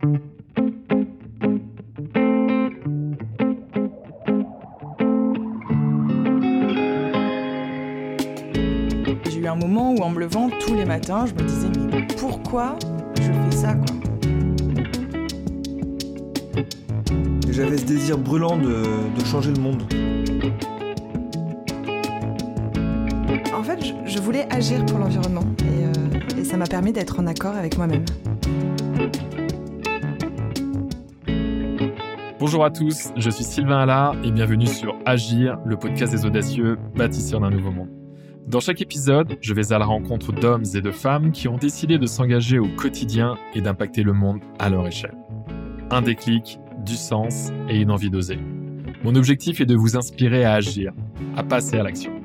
J'ai eu un moment où en me levant tous les matins, je me disais mais pourquoi je fais ça quoi? J'avais ce désir brûlant de, de changer le monde. En fait, je, je voulais agir pour l'environnement et, euh, et ça m'a permis d'être en accord avec moi-même. Bonjour à tous, je suis Sylvain Allard et bienvenue sur Agir, le podcast des audacieux, bâtisseurs d'un nouveau monde. Dans chaque épisode, je vais à la rencontre d'hommes et de femmes qui ont décidé de s'engager au quotidien et d'impacter le monde à leur échelle. Un déclic, du sens et une envie d'oser. Mon objectif est de vous inspirer à agir, à passer à l'action.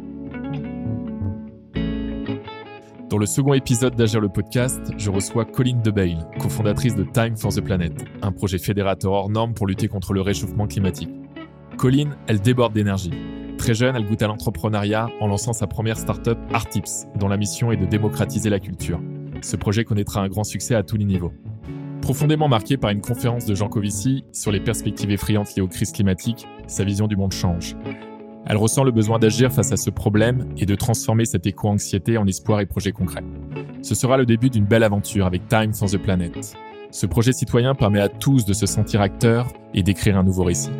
Dans le second épisode d'Agir le podcast, je reçois Colline Debail, cofondatrice de Time for the Planet, un projet fédérateur hors norme pour lutter contre le réchauffement climatique. Colline, elle déborde d'énergie. Très jeune, elle goûte à l'entrepreneuriat en lançant sa première startup Artips, dont la mission est de démocratiser la culture. Ce projet connaîtra un grand succès à tous les niveaux. Profondément marqué par une conférence de Jean Covici sur les perspectives effrayantes liées aux crises climatiques, sa vision du monde change. Elle ressent le besoin d'agir face à ce problème et de transformer cette éco-anxiété en espoir et projets concrets. Ce sera le début d'une belle aventure avec Time for the Planet. Ce projet citoyen permet à tous de se sentir acteurs et d'écrire un nouveau récit.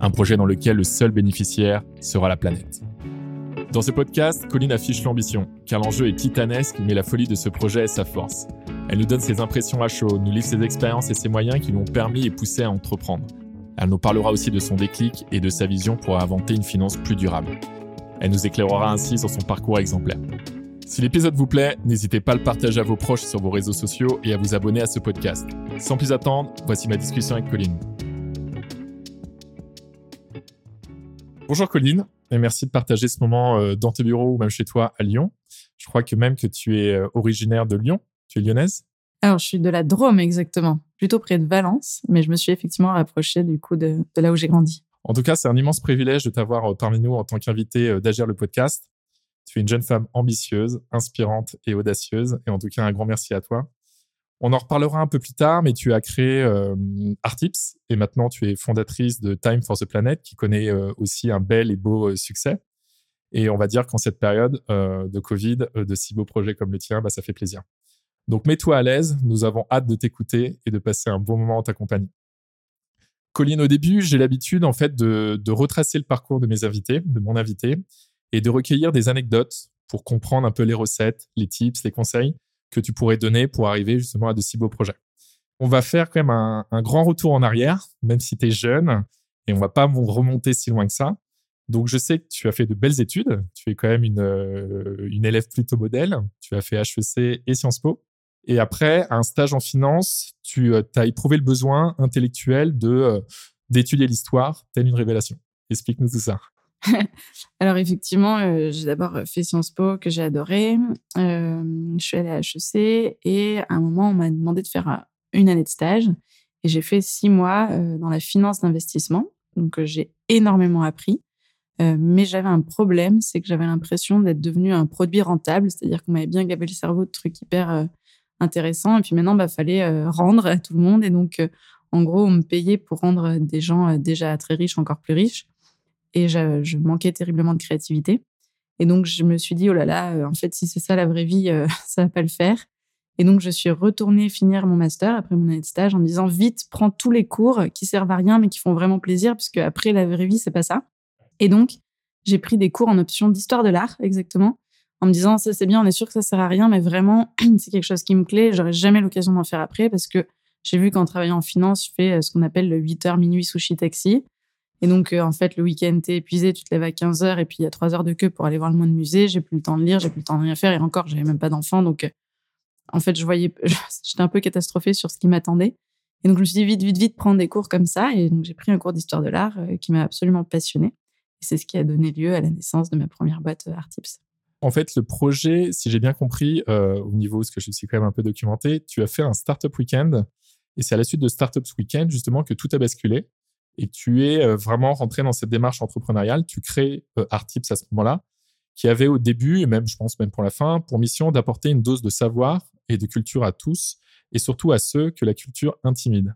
Un projet dans lequel le seul bénéficiaire sera la planète. Dans ce podcast, Colline affiche l'ambition, car l'enjeu est titanesque, mais la folie de ce projet est sa force. Elle nous donne ses impressions à chaud, nous livre ses expériences et ses moyens qui lui ont permis et poussé à entreprendre. Elle nous parlera aussi de son déclic et de sa vision pour inventer une finance plus durable. Elle nous éclairera ainsi sur son parcours exemplaire. Si l'épisode vous plaît, n'hésitez pas à le partager à vos proches sur vos réseaux sociaux et à vous abonner à ce podcast. Sans plus attendre, voici ma discussion avec Colline. Bonjour Colline, et merci de partager ce moment euh, dans tes bureaux ou même chez toi à Lyon. Je crois que même que tu es euh, originaire de Lyon. Tu es lyonnaise? Alors, je suis de la Drôme exactement, plutôt près de Valence, mais je me suis effectivement rapprochée du coup de, là où j'ai grandi. En tout cas, c'est un immense privilège de t'avoir euh, parmi nous en tant qu'invité d'Agir le podcast. Tu es une jeune femme ambitieuse, inspirante et audacieuse. Et en tout cas, un grand merci à toi. On en reparlera un peu plus tard, mais tu as créé euh, Artips et maintenant tu es fondatrice de Time for the Planet qui connaît euh, aussi un bel et beau euh, succès. Et on va dire qu'en cette période euh, de Covid, de si beaux projets comme le tien, bah, ça fait plaisir. Donc mets-toi à l'aise, nous avons hâte de t'écouter et de passer un bon moment en ta compagnie. Colline, au début, j'ai l'habitude en fait de, retracer le parcours de mes invités, de mon invité, et de recueillir des anecdotes pour comprendre un peu les recettes, les tips, les conseils que tu pourrais donner pour arriver justement à de si beaux projets. On va faire quand même un, un grand retour en arrière, même si tu es jeune, et on va pas remonter si loin que ça. Donc, je sais que tu as fait de belles études. Tu es quand même une, euh, une élève plutôt modèle. Tu as fait HEC et Sciences Po. Et après, un stage en finance, tu euh, as éprouvé le besoin intellectuel euh, d'étudier l'histoire, telle une révélation. Explique-nous tout ça. Alors effectivement, euh, j'ai d'abord fait Sciences Po que j'ai adoré. Je suis allée à HEC et à un moment, on m'a demandé de faire une année de stage et j'ai fait six mois dans la finance d'investissement. Donc j'ai énormément appris. mais j'avais un problème, c'est que j'avais l'impression d'être devenu un produit rentable, c'est-à-dire qu'on m'avait bien gavé le cerveau de trucs hyper intéressants. Et puis maintenant, bah fallait rendre à tout le monde. Et donc, en gros, on me payait pour rendre des gens déjà très riches encore plus riches et je, je, manquais terriblement de créativité. Et donc, je me suis dit, oh là là, euh, en fait, si c'est ça la vraie vie, euh, ça va pas le faire. Et donc, je suis retournée finir mon master après mon année de stage en me disant, vite, prends tous les cours qui servent à rien, mais qui font vraiment plaisir, puisque après, la vraie vie, c'est pas ça. Et donc, j'ai pris des cours en option d'histoire de l'art, exactement, en me disant, ça, c'est bien, on est sûr que ça sert à rien, mais vraiment, c'est quelque chose qui me plaît. J'aurais jamais l'occasion d'en faire après parce que j'ai vu qu'en travaillant en finance, je fais euh, ce qu'on appelle le 8 heures minuit sushi taxi. Et donc, euh, en fait, le week-end, t'es épuisé, tu te lèves à 15 heures et puis il y a trois heures de queue pour aller voir le monde musée. J'ai plus le temps de lire, j'ai plus le temps de rien faire. Et encore, j'avais même pas d'enfant. Donc, euh, en fait, je voyais, j'étais un peu catastrophée sur ce qui m'attendait. Et donc, je me suis dit, vite, vite, vite, prendre des cours comme ça. Et donc, j'ai pris un cours d'histoire de l'art qui m'a absolument passionnée. Et c'est ce qui a donné lieu à la naissance de ma première boîte Artips. En fait, le projet, si j'ai bien compris, euh, au niveau, ce que je suis quand même un peu documenté, tu as fait un Startup Weekend. Et c'est à la suite de Startups Weekend, justement, que tout a basculé et tu es vraiment rentré dans cette démarche entrepreneuriale. Tu crées Artips à ce moment-là, qui avait au début, et même je pense même pour la fin, pour mission d'apporter une dose de savoir et de culture à tous, et surtout à ceux que la culture intimide.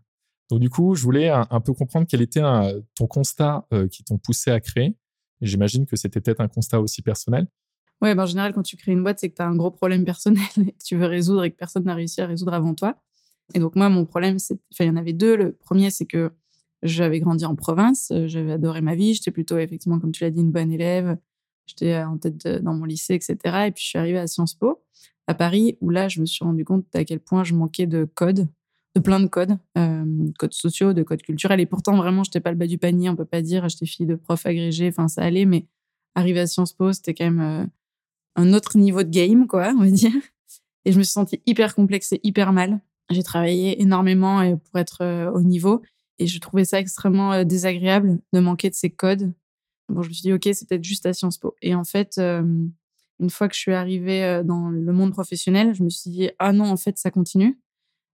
Donc du coup, je voulais un, peu comprendre quel était ton constat euh, qui t'ont poussé à créer. J'imagine que c'était peut-être un constat aussi personnel. Oui, ben en général, quand tu crées une boîte, c'est que tu as un gros problème personnel et que tu veux résoudre et que personne n'a réussi à résoudre avant toi. Et donc moi, mon problème, c'est, enfin, il y en avait deux. Le premier, c'est que j'avais grandi en province, euh, j'avais adoré ma vie, j'étais plutôt effectivement, comme tu l'as dit, une bonne élève. J'étais en tête dans mon lycée, etc. Et puis je suis arrivée à Sciences Po à Paris, où là, je me suis rendu compte à quel point je manquais de codes, de plein de codes, euh, codes sociaux, de codes culturels. Et pourtant, vraiment, je n'étais pas le bas du panier, on peut pas dire. J'étais fille de prof agrégé, enfin, ça allait, mais arriver à Sciences Po, c'était quand même euh, un autre niveau de game, quoi, on va dire. Et je me suis sentie hyper complexée, hyper mal. J'ai travaillé énormément euh, pour être euh, au niveau et je trouvais ça extrêmement euh, désagréable de manquer de ces codes. Bon, je me suis dit, OK, c'est peut-être juste à Sciences Po. Et en fait, une fois que je suis arrivée dans le monde professionnel, je me suis dit, ah non, en fait, ça continue.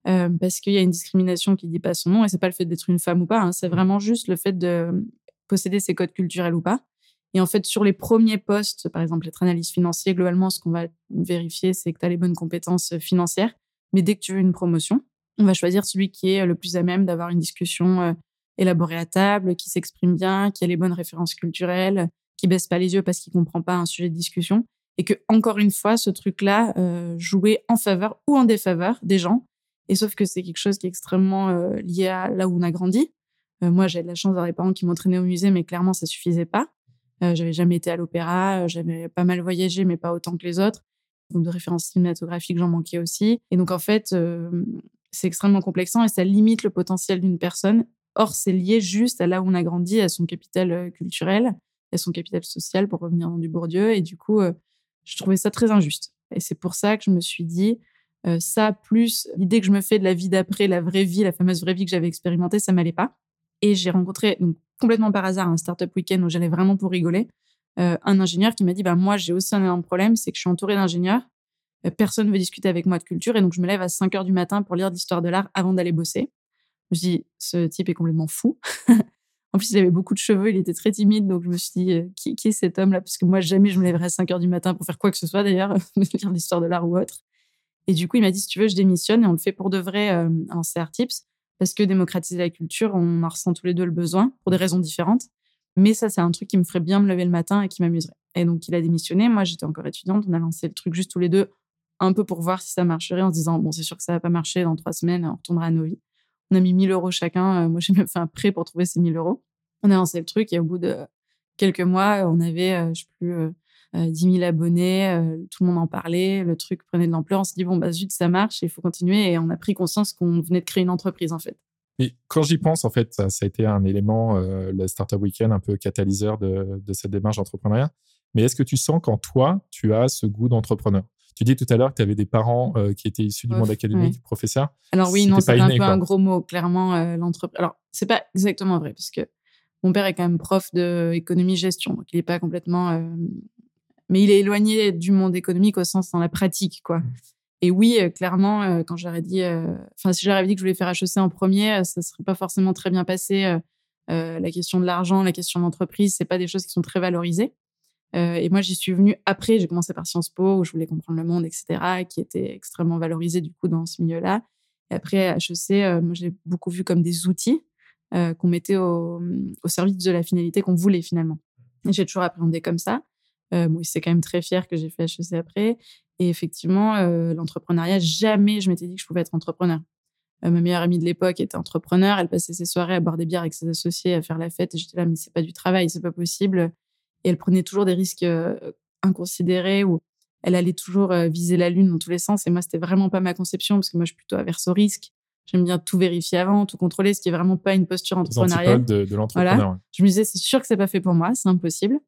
parce qu'il y a une discrimination qui dit pas son nom et c'est pas le fait d'être une femme ou pas, hein, c'est vraiment juste le fait de posséder ces codes culturels ou pas. Et en fait, sur les premiers postes, par exemple, être analyste financier, globalement, ce qu'on va vérifier, c'est que tu as les bonnes compétences financières. Mais dès que tu veux une promotion, on va choisir celui qui est le plus à même d'avoir une discussion euh, élaborée à table, qui s'exprime bien, qui a les bonnes références culturelles, qui baisse pas les yeux parce qu'il comprend pas un sujet de discussion. Et que, encore une fois, ce truc-là euh, jouait en faveur ou en défaveur des gens. Et sauf que c'est quelque chose qui est extrêmement euh, lié à là où on a grandi. moi, j'ai de la chance d'avoir des parents qui m'entraînaient au musée, mais clairement, ça suffisait pas. J'avais jamais été à l'opéra, j'avais pas mal voyagé, mais pas autant que les autres donc de références cinématographiques, j'en manquais aussi. Et donc, en fait, euh, c'est extrêmement complexant et ça limite le potentiel d'une personne. Or, c'est lié juste à là où on a grandi, à son capital euh, culturel, à son capital social, pour revenir dans du Bourdieu. Et du coup, euh, je trouvais ça très injuste. Et c'est pour ça que je me suis dit, ça, plus l'idée que je me fais de la vie d'après, la vraie vie, la fameuse vraie vie que j'avais expérimentée, ça m'allait pas. Et j'ai rencontré, donc complètement par hasard, un startup week-end où j'allais vraiment pour rigoler. Euh, un ingénieur qui m'a dit bah, Moi, j'ai aussi un énorme problème, c'est que je suis entourée d'ingénieurs. Euh, personne ne veut discuter avec moi de culture. Et donc, je me lève à 5 heures du matin pour lire d'histoire de l'art avant d'aller bosser. Je dit Ce type est complètement fou. en plus, il avait beaucoup de cheveux, il était très timide. Donc, je me suis dit euh, qui, est cet homme-là? Parce que moi, jamais je me lèverais à 5 heures du matin pour faire quoi que ce soit, d'ailleurs, lire l'histoire de l'art ou autre. Et du coup, il m'a dit Si tu veux, je démissionne et on le fait pour de vrai en CR Tips. Parce que démocratiser la culture, on en ressent tous les deux le besoin pour des raisons différentes. Mais ça, c'est un truc qui me ferait bien me lever le matin et qui m'amuserait. Et donc, il a démissionné. Moi, j'étais encore étudiante. On a lancé le truc juste tous les deux, un peu pour voir si ça marcherait, en se disant, bon, c'est sûr que ça va pas marcher dans trois semaines, on retournera à nos vies. On a mis 1000 euros chacun. Euh, moi, j'ai même fait un prêt pour trouver ces 1000 euros. On a lancé le truc et au bout de quelques mois, on avait, euh, je sais plus, 10 euh, 000 abonnés. tout le monde en parlait. Le truc prenait de l'ampleur. On s'est dit, bon, bah, zut, ça marche, il faut continuer. Et on a pris conscience qu'on venait de créer une entreprise, en fait. Mais quand j'y pense, en fait, ça, a été un élément, euh, le Startup Weekend, un peu catalyseur de, cette démarche d'entrepreneuriat. Mais est-ce que tu sens qu'en toi, tu as ce goût d'entrepreneur? Tu dis tout à l'heure que tu avais des parents euh, qui étaient issus du monde académique, professeur. Alors oui, non, c'est un peu un gros mot, clairement, euh, l'entreprise. Alors, c'est pas exactement vrai, parce que mon père est quand même prof d'économie-gestion, donc il n'est pas complètement... Euh, mais il est éloigné du monde économique au sens dans la pratique, quoi. Mmh. Et oui, euh, clairement, euh, quand j'aurais dit, euh, enfin, si j'aurais dit que je voulais faire HEC en premier, ça serait pas forcément très bien passé. la question de l'argent, la question d'entreprise, c'est pas des choses qui sont très valorisées. et moi, j'y suis venue après. J'ai commencé par Sciences Po, où je voulais comprendre le monde, etc., qui était extrêmement valorisé du coup dans ce milieu-là. Et après, HEC, moi, j'ai beaucoup vu comme des outils qu'on mettait au, au, service de la finalité qu'on voulait finalement. J'ai toujours appréhendé comme ça. Euh, bon, c'est quand même très fier que j'ai fait HEC après. Et effectivement, euh, l'entrepreneuriat, jamais je m'étais dit que je pouvais être entrepreneur. Euh, ma meilleure amie de l'époque était entrepreneur. Elle passait ses soirées à boire des bières avec ses associés, à faire la fête. Et j'étais là, mais c'est pas du travail, c'est pas possible. Et elle prenait toujours des risques inconsidérés ou elle allait toujours viser la lune dans tous les sens. Et moi, c'était vraiment pas ma conception parce que moi, je suis plutôt averse au risque. J'aime bien tout vérifier avant, tout contrôler, ce qui est vraiment pas une posture entrepreneuriale. De, de l'entrepreneur. Je me disais, c'est sûr que c'est pas fait pour moi, c'est impossible.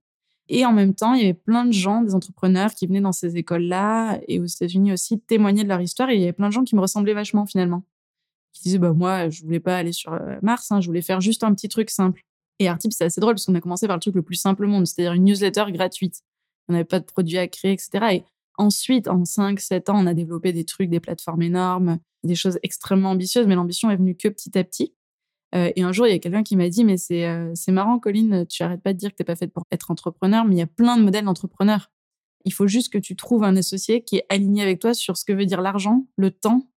Et en même temps, il y avait plein de gens, des entrepreneurs qui venaient dans ces écoles-là et aux États-Unis aussi témoigner de leur histoire. Et il y avait plein de gens qui me ressemblaient vachement finalement. Qui disaient, bah, moi, je voulais pas aller sur euh, Mars, hein, je voulais faire juste un petit truc simple. Et Artip, c'est assez drôle parce qu'on a commencé par le truc le plus simple au monde, c'est-à-dire une newsletter gratuite. On n'avait pas de produits à créer, etc. Et ensuite, en 5-7 ans, on a développé des trucs, des plateformes énormes, des choses extrêmement ambitieuses, mais l'ambition est venue que petit à petit. Euh, et un jour, il y a quelqu'un qui m'a dit, mais c'est euh, c'est marrant, Colline, tu arrêtes pas de dire que t'es pas faite pour être entrepreneur, mais il y a plein de modèles d'entrepreneurs. Il faut juste que tu trouves un associé qui est aligné avec toi sur ce que veut dire l'argent, le temps,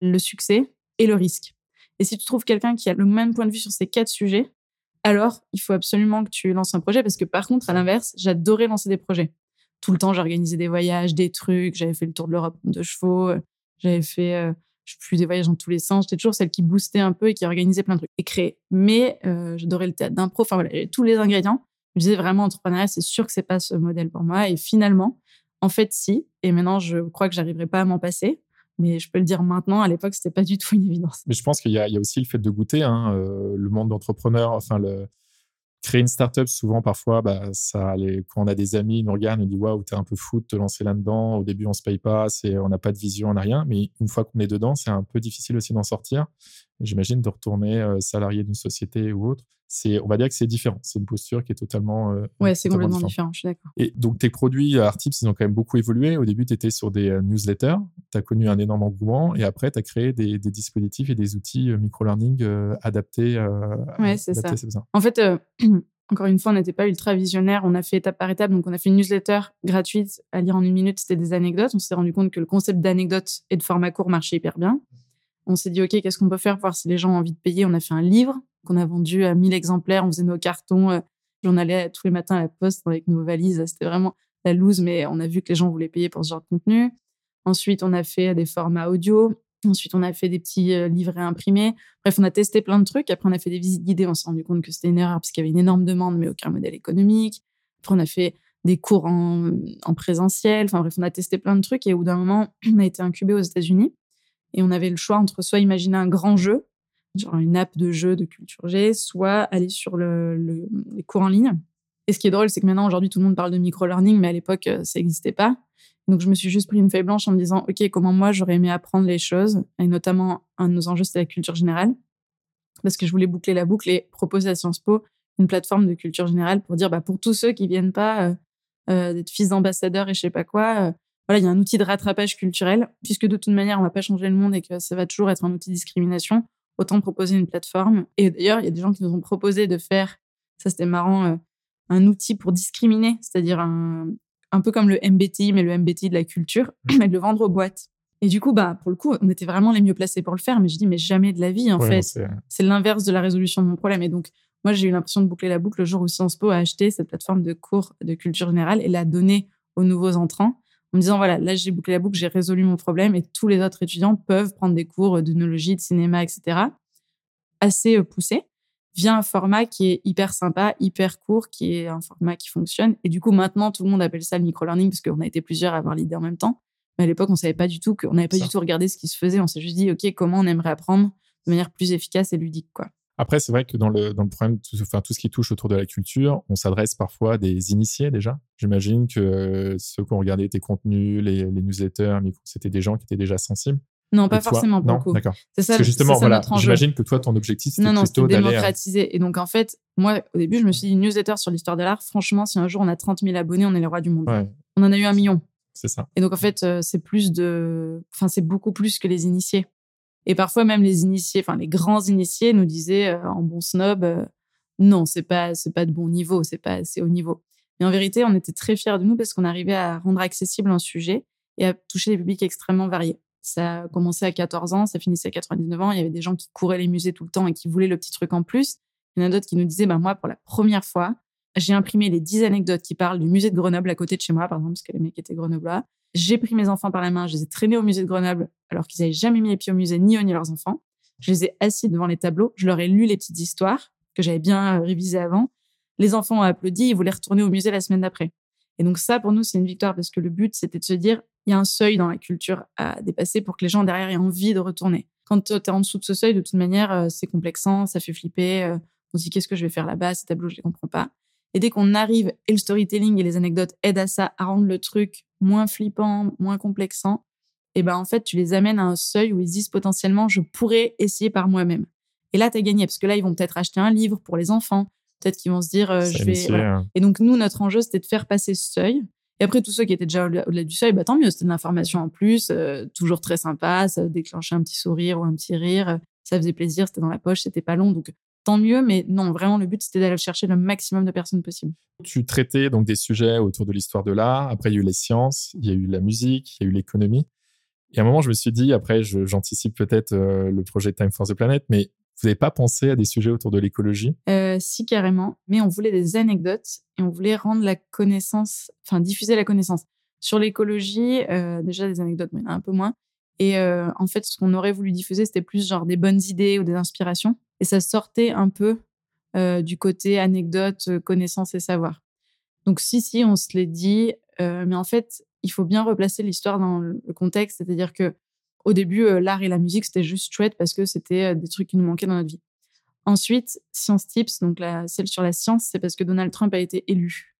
le succès et le risque. Et si tu trouves quelqu'un qui a le même point de vue sur ces quatre sujets, alors il faut absolument que tu lances un projet parce que par contre, à l'inverse, j'adorais lancer des projets. Tout le temps, j'organisais des voyages, des trucs, j'avais fait le tour de l'Europe de chevaux, euh, j'avais fait je plus des voyages dans tous les sens. J'étais toujours celle qui boostait un peu et qui organisait plein de trucs et créait. Mais euh, j'adorais le théâtre d'impro. Enfin voilà, tous les ingrédients. Je disais vraiment entrepreneuriat, c'est sûr que c'est pas ce modèle pour moi. Et finalement, en fait, si. Et maintenant, je crois que j'arriverai pas à m'en passer. Mais je peux le dire maintenant, à l'époque, c'était pas du tout une évidence. Mais je pense qu'il y, y, a aussi le fait de goûter, hein, euh, le monde d'entrepreneur, enfin, le, créer une startup, souvent, parfois, bah, ça, les, quand on a des amis, ils nous regardent, ils nous disent Waouh, t'es un peu fou de te lancer là-dedans. Au début, on se paye pas, on n'a pas de vision, on n'a rien. Mais une fois qu'on est dedans, c'est un peu difficile aussi d'en sortir. J'imagine de retourner euh, salarié d'une société ou autre. C'est, on va dire que c'est différent. C'est une posture qui est totalement. Euh, ouais, c'est complètement différent. Je suis d'accord. Et donc, tes produits Artips, ils ont quand même beaucoup évolué. Au début, tu étais sur des euh, newsletters. Tu as connu un énorme engouement. Et après, tu as créé des, des, dispositifs et des outils micro-learning adaptés. ouais, c'est ça. En fait, Encore une fois, on n'était pas ultra visionnaire. On a fait étape par étape. Donc, on a fait une newsletter gratuite à lire en une minute. C'était des anecdotes. On s'est rendu compte que le concept d'anecdote et de format court marchait hyper bien. On s'est dit, OK, qu'est-ce qu'on peut faire pour voir si les gens ont envie de payer? On a fait un livre qu'on a vendu à 1000 exemplaires. On faisait nos cartons. Euh, on allait tous les matins à la poste avec nos valises. C'était vraiment la loose, mais on a vu que les gens voulaient payer pour ce genre de contenu. Ensuite, on a fait des formats audio. Ensuite, on a fait des petits euh, livrets imprimés. Bref, on a testé plein de trucs. Après, on a fait des visites guidées. On s'est rendu compte que c'était une erreur parce qu'il y avait une énorme demande, mais aucun modèle économique. Après, on a fait des cours en, en présentiel. Enfin, bref, on a testé plein de trucs. Et au bout d'un moment, on a été incubé aux États-Unis. Et on avait le choix entre soit imaginer un grand jeu, genre une app de jeu de culture G, soit aller sur le, les cours en ligne. Et ce qui est drôle, c'est que maintenant, aujourd'hui, tout le monde parle de micro-learning, mais à l'époque, euh, ça n'existait pas. Donc, je me suis juste pris une feuille blanche en me disant, OK, comment moi, j'aurais aimé apprendre les choses. Et notamment, un de nos enjeux, c'était la culture générale. Parce que je voulais boucler la boucle et proposer à Sciences Po une plateforme de culture générale pour dire, bah, pour tous ceux qui viennent pas euh, euh, d'être fils d'ambassadeurs et je sais pas quoi, voilà, il y a un outil de rattrapage culturel, puisque de toute manière, on va pas changer le monde et que ça va toujours être un outil de discrimination. Autant proposer une plateforme. Et d'ailleurs, il y a des gens qui nous ont proposé de faire, ça c'était marrant, un outil pour discriminer, c'est-à-dire un, un peu comme le MBTI, mais le MBTI de la culture, mmh. mais de le vendre aux boîtes. Et du coup, bah, pour le coup, on était vraiment les mieux placés pour le faire, mais je dis, mais jamais de la vie, en fait. C'est l'inverse de la résolution de mon problème. Et donc, moi, j'ai eu l'impression de boucler la boucle le jour où Sciences Po a acheté cette plateforme de cours de culture générale et l'a donnée aux nouveaux entrants en me disant, voilà, là, j'ai bouclé la boucle, j'ai résolu mon problème et tous les autres étudiants peuvent prendre des cours d'œnologie, de cinéma, etc. assez euh, poussés via un format qui est hyper sympa, hyper court, qui est un format qui fonctionne. Et du coup, maintenant, tout le monde appelle ça le micro-learning parce qu'on a été plusieurs à avoir l'idée en même temps. Mais à l'époque, on savait pas du tout qu'on n'avait pas du tout regardé ce qui se faisait. On s'est juste dit, OK, comment on aimerait apprendre de manière plus efficace et ludique, quoi. Après, c'est vrai que dans le, dans le problème, tout, enfin, tout ce qui touche autour de la culture, on s'adresse parfois à des initiés déjà. J'imagine que ceux qui ont regardé tes contenus, les, les newsletters, c'était des gens qui étaient déjà sensibles. Non, pas forcément beaucoup. D'accord. C'est ça. Parce que justement, voilà, j'imagine que toi, ton objectif, c'était plutôt d'aller démocratiser. Et donc, en fait, moi, au début, je me suis dit, newsletter sur l'histoire de l'art, franchement, si un jour on a 30 000 abonnés, on est les rois du monde. On en a eu un million. C'est ça. Et donc, en fait, euh, c'est plus de, enfin, c'est beaucoup plus que les initiés. Et parfois, même les initiés, enfin, les grands initiés nous disaient, euh, en bon snob, euh, non, c'est pas, c'est pas de bon niveau, c'est pas assez haut niveau. Mais en vérité, on était très fiers de nous parce qu'on arrivait à rendre accessible un sujet et à toucher des publics extrêmement variés. Ça a commencé à 14 ans, ça finissait à 99 ans. Il y avait des gens qui couraient les musées tout le temps et qui voulaient le petit truc en plus. Il y en a d'autres qui nous disaient, bah, moi, pour la première fois, j'ai imprimé les 10 anecdotes qui parlent du musée de Grenoble à côté de chez moi, par exemple, parce que les mecs étaient grenoblois. J'ai pris mes enfants par la main, je les ai traînés au musée de Grenoble, alors qu'ils n'avaient jamais mis les pieds au musée, ni eux, ni leurs enfants. Je les ai assis devant les tableaux, je leur ai lu les petites histoires que j'avais bien euh, révisées avant. Les enfants ont applaudi, ils voulaient retourner au musée la semaine d'après. Et donc ça, pour nous, c'est une victoire parce que le but, c'était de se dire, il y a un seuil dans la culture à dépasser pour que les gens derrière aient envie de retourner. Quand tu es en dessous de ce seuil, de toute manière, euh, c'est complexant, ça fait flipper. Euh, on se dit qu'est-ce que je vais faire là-bas, ces tableaux, je les comprends pas. Et dès qu'on arrive, et le storytelling et les anecdotes aident à ça, à rendre le truc moins flippant, moins complexant, et ben en fait, tu les amènes à un seuil où ils disent potentiellement, je pourrais essayer par moi-même. Et là, tu as gagné, parce que là, ils vont peut-être acheter un livre pour les enfants, peut-être qu'ils vont se dire, euh, je vais... Et donc, nous, notre enjeu, c'était de faire passer ce seuil. Et après, tous ceux qui étaient déjà au-delà du seuil, bah, tant mieux, c'était de l'information en plus, euh, toujours très sympa, ça déclenchait un petit sourire ou un petit rire, ça faisait plaisir, c'était dans la poche, c'était pas long. Donc, tant mieux. Mais non, vraiment, le but, c'était d'aller chercher le maximum de personnes possible. Tu traitais donc des sujets autour de l'histoire de l'art. Après, il y a eu les sciences, il y a eu la musique, il y a eu l'économie. Et à un moment, je me suis dit, après, j'anticipe peut-être euh, le projet Time for the Planet, mais vous n'avez pas pensé à des sujets autour de l'écologie? Euh, Si, carrément. Mais on voulait des anecdotes et on voulait rendre la connaissance, enfin, diffuser la connaissance. Sur l'écologie, euh, déjà des anecdotes, mais il y en a un peu moins. Et en fait, ce qu'on aurait voulu diffuser, c'était plus genre des bonnes idées ou des inspirations. Et ça sortait un peu euh, du côté anecdote, euh, connaissance et savoir. Donc si, si, on se l'est dit. Euh, mais en fait, il faut bien replacer l'histoire dans le contexte. C'est-à-dire que au début, l'art et la musique, c'était juste chouette parce que c'était des trucs qui nous manquaient dans notre vie. Ensuite, Science Tips, donc la, celle sur la science, c'est parce que Donald Trump a été élu.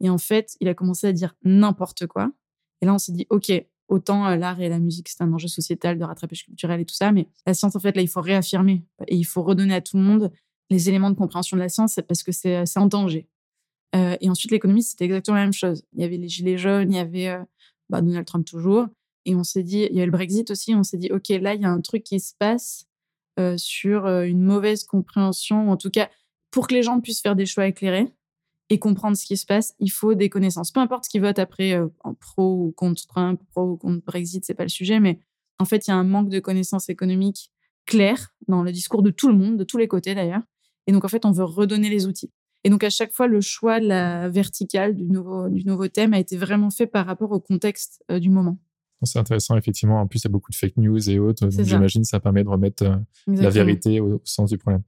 Et en fait, il a commencé à dire n'importe quoi. Et là, on s'est dit, OK, autant euh, l'art et la musique, c'est un enjeu sociétal de rattrapage culturel et tout ça, mais la science, en fait, là, il faut réaffirmer et il faut redonner à tout le monde les éléments de compréhension de la science parce que c'est en danger. Euh, et ensuite, l'économie, c'était exactement la même chose. Il y avait les gilets jaunes, il y avait euh, bah, Donald Trump toujours. Et on s'est dit, il y avait le Brexit aussi, on s'est dit, OK, là, il y a un truc qui se passe euh, sur euh, une mauvaise compréhension, en tout cas, pour que les gens puissent faire des choix éclairés et comprendre ce qui se passe, il faut des connaissances. Peu importe ce qu'ils votent après, euh, en pro ou contre Trump, pro ou contre Brexit, c'est pas le sujet, mais en fait, il y a un manque de connaissances économiques claires dans le discours de tout le monde, de tous les côtés d'ailleurs. Et donc, en fait, on veut redonner les outils. Et donc, à chaque fois, le choix de la verticale du nouveau, du nouveau thème a été vraiment fait par rapport au contexte euh, du moment. C'est intéressant, effectivement. En plus, il y a beaucoup de fake news et autres. Donc, j'imagine ça permet de remettre euh, la vérité au, au, sens du problème.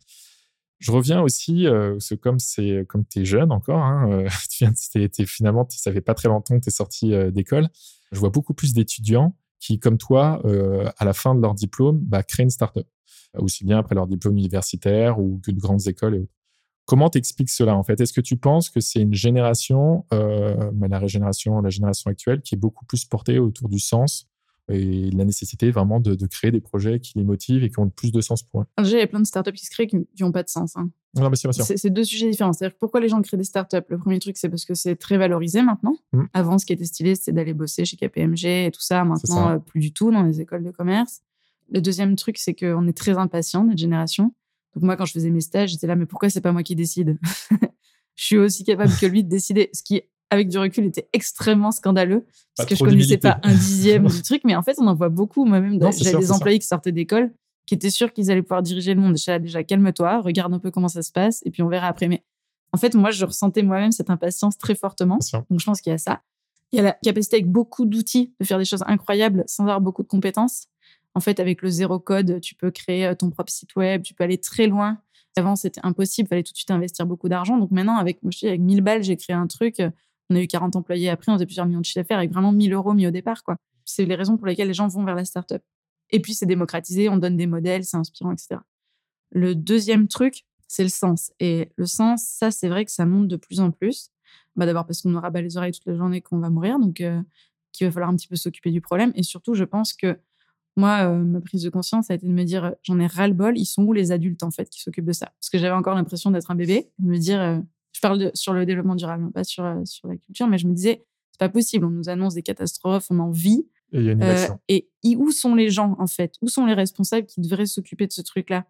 Je reviens aussi, euh, comme c'est comme tu es jeune encore, hein, euh, tu viens, t'es, t'es, finalement, ça fait pas très longtemps que tu es sorti euh, d'école. Je vois beaucoup plus d'étudiants qui, comme toi, euh, à la fin de leur diplôme, bah, créent une start-up. Aussi bien après leur diplôme universitaire ou que de grandes écoles et autres. Comment t'expliques cela en fait? Est-ce que tu penses que c'est une génération, mais la régénération, la génération actuelle, qui est beaucoup plus portée autour du sens et la nécessité vraiment de, de, créer des projets qui les motivent et qui ont plus de sens pour eux. Déjà, il y a plein de startups qui se créent qui n'ont pas de sens. Hein. Non, mais c'est, c'est, c'est deux sujets différents. C'est-à-dire pourquoi les gens créent des startups? Le premier truc, c'est parce que c'est très valorisé maintenant. Mm. Avant, ce qui était stylé, c'était d'aller bosser chez KPMG et tout ça. Maintenant, ça. Euh, plus du tout dans les écoles de commerce. Le deuxième truc, c'est qu'on est très impatient, notre génération. Donc moi, quand je faisais mes stages, j'étais là, mais pourquoi c'est pas moi qui décide? Je suis aussi capable que lui de décider. Ce qui avec du recul, était extrêmement scandaleux parce pas que je connaissais pas un dixième du truc. Mais en fait, on en voit beaucoup. Moi-même, j'avais des employés ça. qui sortaient d'école qui étaient sûrs qu'ils allaient pouvoir diriger le monde. Déjà, déjà calme-toi, regarde un peu comment ça se passe et puis on verra après. Mais en fait, moi, je ressentais moi-même cette impatience très fortement. Donc, je pense qu'il y a ça. Il y a la capacité avec beaucoup d'outils de faire des choses incroyables sans avoir beaucoup de compétences. En fait, avec le zéro code, tu peux créer euh, ton propre site web, tu peux aller très loin. Avant, c'était impossible, il fallait tout de suite investir beaucoup d'argent. Donc maintenant, avec, je dis, avec 1000 balles, j'ai créé un truc on a eu 40 employés après, on faisait plusieurs millions de chiffres d'affaires avec vraiment 1000 euros mis au départ. quoi. C'est les raisons pour lesquelles les gens vont vers la startup. Et puis, c'est démocratisé, on donne des modèles, c'est inspirant, etc. Le deuxième truc, c'est le sens. Et le sens, ça, c'est vrai que ça monte de plus en plus. Bah, D'abord parce qu'on nous rabat les oreilles toute la journée qu'on va mourir, donc euh, qu'il va falloir un petit peu s'occuper du problème. Et surtout, je pense que moi, euh, ma prise de conscience a été de me dire, j'en ai ras-le-bol, ils sont où les adultes, en fait, qui s'occupent de ça? Parce que j'avais encore l'impression d'être un bébé, de me dire, euh, je parle de, sur le développement durable, pas sur, euh, sur la culture, mais je me disais, c'est pas possible. On nous annonce des catastrophes, on en vit. Et, y a une euh, et où sont les gens, en fait? Où sont les responsables qui devraient s'occuper de ce truc-là?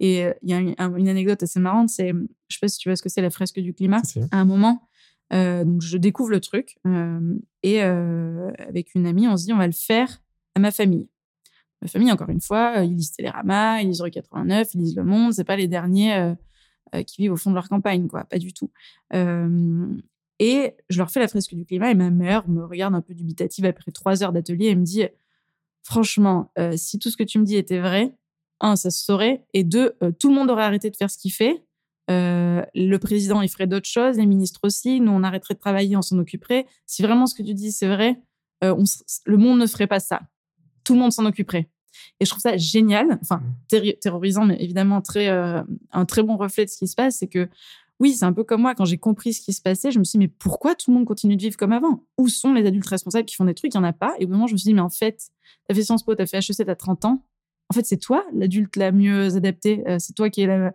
Et euh, il y a une, une, anecdote assez marrante, c'est, je sais pas si tu vois ce que c'est la fresque du climat. Si. À un moment, euh, donc je découvre le truc et avec une amie, on se dit, on va le faire à ma famille. Ma famille, encore une fois, ils lisent Télérama, ils lisent Rue 89, ils lisent Le Monde, c'est pas les derniers qui vivent au fond de leur campagne, quoi. Pas du tout. Euh, et je leur fais la fresque du climat et ma mère me regarde un peu dubitative après trois heures d'atelier et me dit, franchement, euh, si tout ce que tu me dis était vrai, un, ça se saurait, et deux, euh, tout le monde aurait arrêté de faire ce qu'il fait. Euh, le président, il ferait d'autres choses, les ministres aussi. Nous, on arrêterait de travailler, on s'en occuperait. Si vraiment ce que tu dis, c'est vrai, euh, le monde ne ferait pas ça. Tout le monde s'en occuperait. Et je trouve ça génial, enfin mmh. terrorisant, mais évidemment très euh, un très bon reflet de ce qui se passe, c'est que oui, c'est un peu comme moi quand j'ai compris ce qui se passait, je me suis dit mais pourquoi tout le monde continue de vivre comme avant? Où sont les adultes responsables qui font des trucs? Il y en a pas. Et au moment je me suis dit mais en fait, t'as fait Sciences Po, t'as fait HEC, t'as 30 ans. En fait, c'est toi l'adulte la mieux adaptée. Euh, c'est toi qui est la...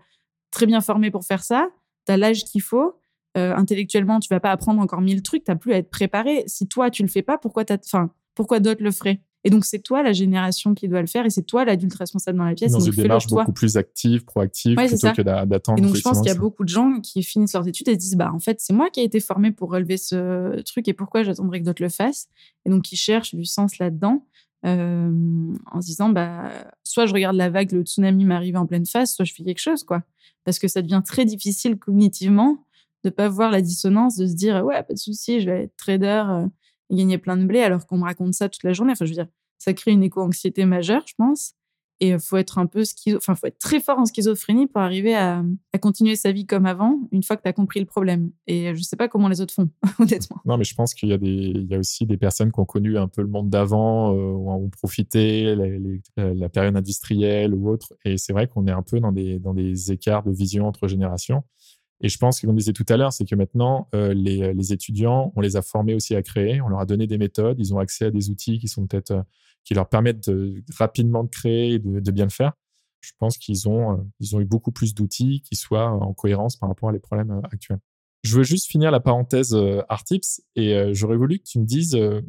très bien formé pour faire ça. T'as l'âge qu'il faut. Euh, intellectuellement, tu vas pas apprendre encore mille trucs. T'as plus à être préparé. Si toi tu le fais pas, pourquoi t'as, enfin, pourquoi d'autres le feraient? Et donc, c'est toi la génération qui doit le faire et c'est toi l'adulte responsable dans la pièce. Dans une démarche toi. beaucoup plus active, proactive, Ouais, plutôt que d'a- d'attendre. Et donc, je pense qu'il y a beaucoup de gens qui finissent leurs études et se disent, bah, en fait, c'est moi qui ai été formé pour relever ce truc et pourquoi j'attendrais que d'autres le fassent. Et donc, qui cherchent du sens là-dedans, euh, en se disant, bah, soit je regarde la vague, le tsunami m'arrive en pleine face, soit je fais quelque chose, quoi. Parce que ça devient très difficile cognitivement de pas voir la dissonance, de se dire, ouais, pas de souci, je vais être trader euh, gagner plein de blé, alors qu'on me raconte ça toute la journée. Enfin, je veux dire, ça crée une éco-anxiété majeure, je pense. Et faut être un peu schizo... enfin, faut être très fort en schizophrénie pour arriver à, continuer sa vie comme avant, une fois que tu as compris le problème. Et je sais pas comment les autres font, honnêtement. Non, mais je pense qu'il y a des, y a aussi des personnes qui ont connu un peu le monde d'avant, euh, profité les- les- euh, la période industrielle ou autre. Et c'est vrai qu'on est un peu dans des, dans des écarts de vision entre générations. Et je pense que, comme on disait tout à l'heure, c'est que maintenant, euh, les, les étudiants, on les a formés aussi à créer, on leur a donné des méthodes, ils ont accès à des outils qui sont peut-être, euh, qui leur permettent de, rapidement de créer et de, de bien le faire. Je pense qu'ils ont, euh, ils ont eu beaucoup plus d'outils qui soient en cohérence par rapport à les problèmes euh, actuels. Je veux juste finir la parenthèse euh, Artips et euh, j'aurais voulu que tu me dises euh,